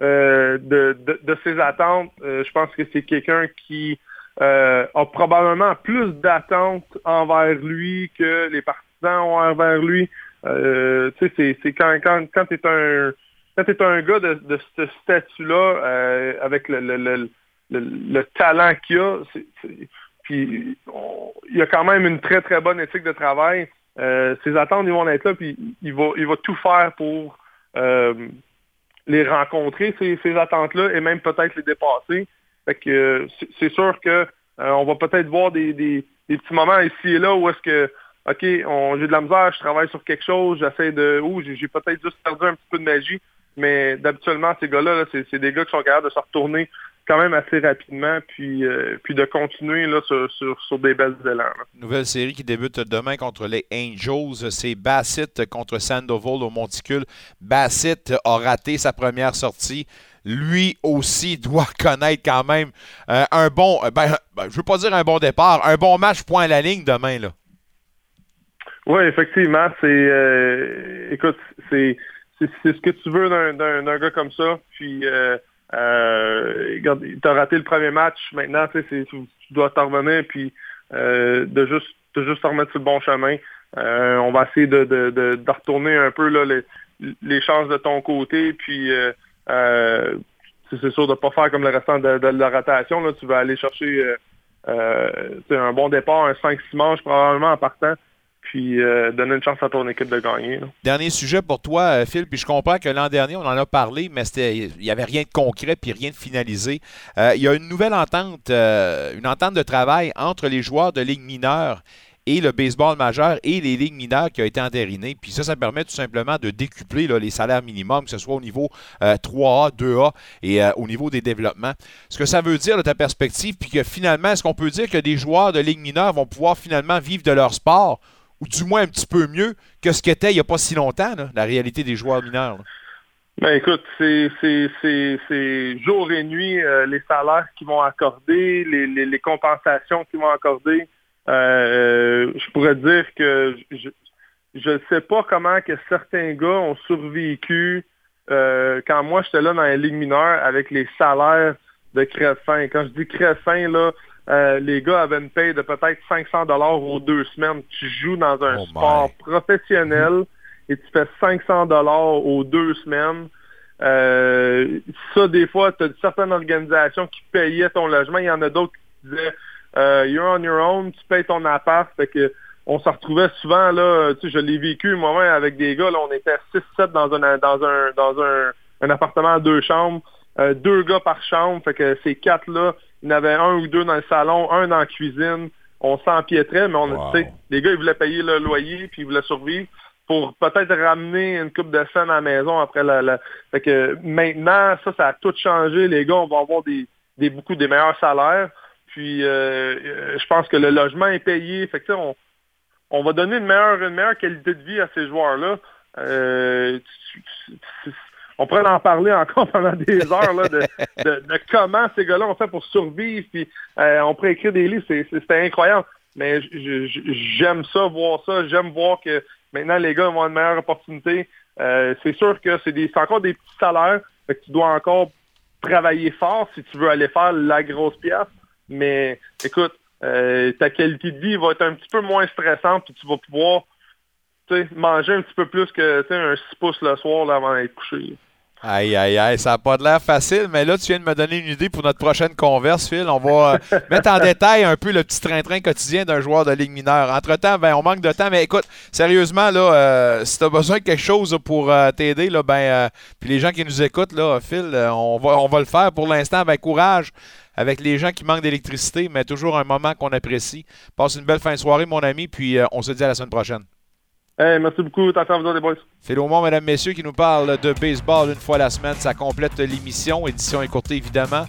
euh, de, ses attentes. Je pense que c'est quelqu'un qui euh, a probablement plus d'attentes envers lui que les partisans ont envers lui. Euh, tu sais, c'est- quand, tu es un quand un gars de, ce statut-là, euh, avec le, le, le, le, le talent qu'il a, puis il a quand même une très très bonne éthique de travail. Euh, ses attentes ils vont être là, puis il va, il va tout faire pour les rencontrer, ces attentes-là, et même peut-être les dépasser. Que euh, c'est- sûr que euh, on va peut-être voir des, petits moments ici et là où est-ce que OK, j'ai de la misère, je travaille sur quelque chose, j'essaie de. Ouh, j'ai peut-être juste perdu un petit peu de magie. Mais d'habituellement, ces gars-là, là, c'est des gars qui sont capables de se retourner quand même assez rapidement, puis, euh, puis de continuer là, sur, sur, sur des belles élans. Nouvelle série qui débute demain contre les Angels. C'est Bassett contre Sandoval au Monticule. Bassett a raté sa première sortie. Lui aussi doit connaître quand même euh, un bon, euh, ben, ben, je veux pas dire un bon départ, un bon match point à la ligne demain. Là. Oui, effectivement, c'est euh, écoute, c'est c'est ce que tu veux d'un- gars comme ça. Puis euh, t'as raté le premier match, maintenant tu sais, tu, dois t'en revenir puis de juste de juste te remettre sur le bon chemin. On va essayer de, de, de, de retourner un peu là, les, les chances de ton côté, puis euh, c'est sûr de pas faire comme le restant de, la rotation. Là. Tu vas aller chercher euh, euh, un bon départ, un 5-6 manches probablement en partant, puis donner une chance à ton équipe de gagner. Dernier sujet pour toi, Phil, puis je comprends que l'an dernier, on en a parlé, mais il n'y avait rien de concret puis rien de finalisé. Il y a une nouvelle entente, une entente de travail entre les joueurs de Ligue mineure et le baseball majeur et les ligues mineures qui a été entérinée. Puis ça, ça permet tout simplement de décupler les salaires minimums, que ce soit au niveau euh, 3A, 2A et euh, au niveau des développements. Ce que ça veut dire de ta perspective, puis que finalement, est-ce qu'on peut dire que des joueurs de Ligue mineure vont pouvoir finalement vivre de leur sport, ou du moins un petit peu mieux que ce qu'était il n'y a pas si longtemps, la réalité des joueurs mineurs? là? Ben écoute, c'est jour et nuit euh, les salaires qu'ils vont accorder, les, les compensations qu'ils vont accorder. Euh, je pourrais dire que je ne sais pas comment que certains gars ont survécu euh, quand moi j'étais là dans les ligues mineures avec les salaires de crève-fin. Quand je dis crève-fin, là, euh, les gars avaient une paye de peut-être 500 dollars aux deux semaines. Tu joues dans un sport professionnel et tu fais 500 dollars aux deux semaines. Euh, ça, des fois, tu as certaines organisations qui payaient ton logement. Il y en a d'autres qui disaient euh, You're on your own, tu payes ton appart. Fait que on se retrouvait souvent, là, tu sais, je l'ai vécu moi-même avec des gars, là, on était 6-7 dans un dans un dans un, un appartement à deux chambres, euh, deux gars par chambre. Fait que ces quatre-là, il y en avait un ou deux dans le salon, un dans la cuisine. On s'empiétrait, mais on les gars, ils voulaient payer le loyer, puis ils voulaient survivre pour peut-être ramener une coupe de scène à la maison après la, la... Fait que maintenant, ça, ça a tout changé. Les gars, on va avoir des, des beaucoup des meilleurs salaires. Puis euh, euh, je pense que le logement est payé. Fait que on, va donner une meilleure, une meilleure qualité de vie à ces joueurs-là. Euh, on pourrait en parler encore pendant des heures là, de, comment ces gars-là ont fait pour survivre. Puis on pourrait écrire des livres, c'était incroyable. Mais j'aime ça, voir ça. J'aime voir que maintenant les gars avoir une meilleure opportunité. C'est sûr que c'est encore des petits salaires. Que tu dois encore travailler fort si tu veux aller faire la grosse pièce. Mais écoute, euh, ta qualité de vie va être un petit peu moins stressante, puis tu vas pouvoir manger un petit peu plus que un 6 pouces le soir là, avant d'être couché. Aïe, aïe, aïe, ça n'a pas de l'air facile, mais là, tu viens de me donner une idée pour notre prochaine converse, Phil. On va euh, mettre en détail un peu le petit train-train quotidien d'un joueur de Ligue mineure. Entre-temps, ben, on manque de temps, mais écoute, sérieusement, là, euh, si tu as besoin de quelque chose pour euh, t'aider, là, ben, puis les gens qui nous écoutent, là, Phil, on, va, on va le faire pour l'instant avec courage, avec les gens qui manquent d'électricité, mais toujours un moment qu'on apprécie. Passe une belle fin de soirée, mon ami, puis euh, on se dit à la semaine prochaine. Hey, merci beaucoup. T'as à vous les boys. Mesdames, messieurs, qui nous parle de baseball une fois la semaine. Ça complète l'émission. Édition écourtée, évidemment.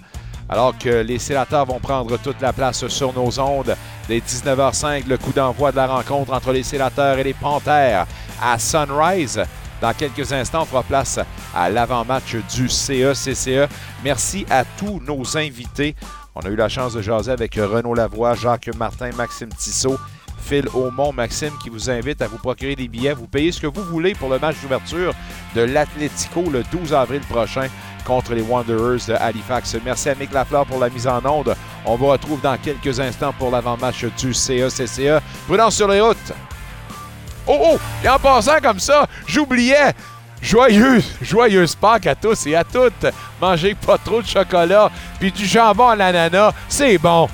Alors que les sénateurs vont prendre toute la place sur nos ondes. Dès 19h05, le coup d'envoi de la rencontre entre les sénateurs et les Panthères à Sunrise. Dans quelques instants, on fera place à l'avant-match du CECCE. Merci à tous nos invités. On a eu la chance de jaser avec Renaud Lavoie, Jacques Martin, Maxime Tissot, Phil Aumont, Maxime, qui vous invite à vous procurer des billets. Vous payez ce que vous voulez pour le match d'ouverture de l'Atlético le 12 avril prochain contre les Wanderers de Halifax. Merci à Mick Lafleur pour la mise en onde. On vous retrouve dans quelques instants pour l'avant-match du CA-CCA. Prudence sur les routes. Oh, oh! Et en passant comme ça, j'oubliais. Joyeux, joyeuse Pâques à tous et à toutes. Mangez pas trop de chocolat, puis du jambon à l'ananas, c'est bon.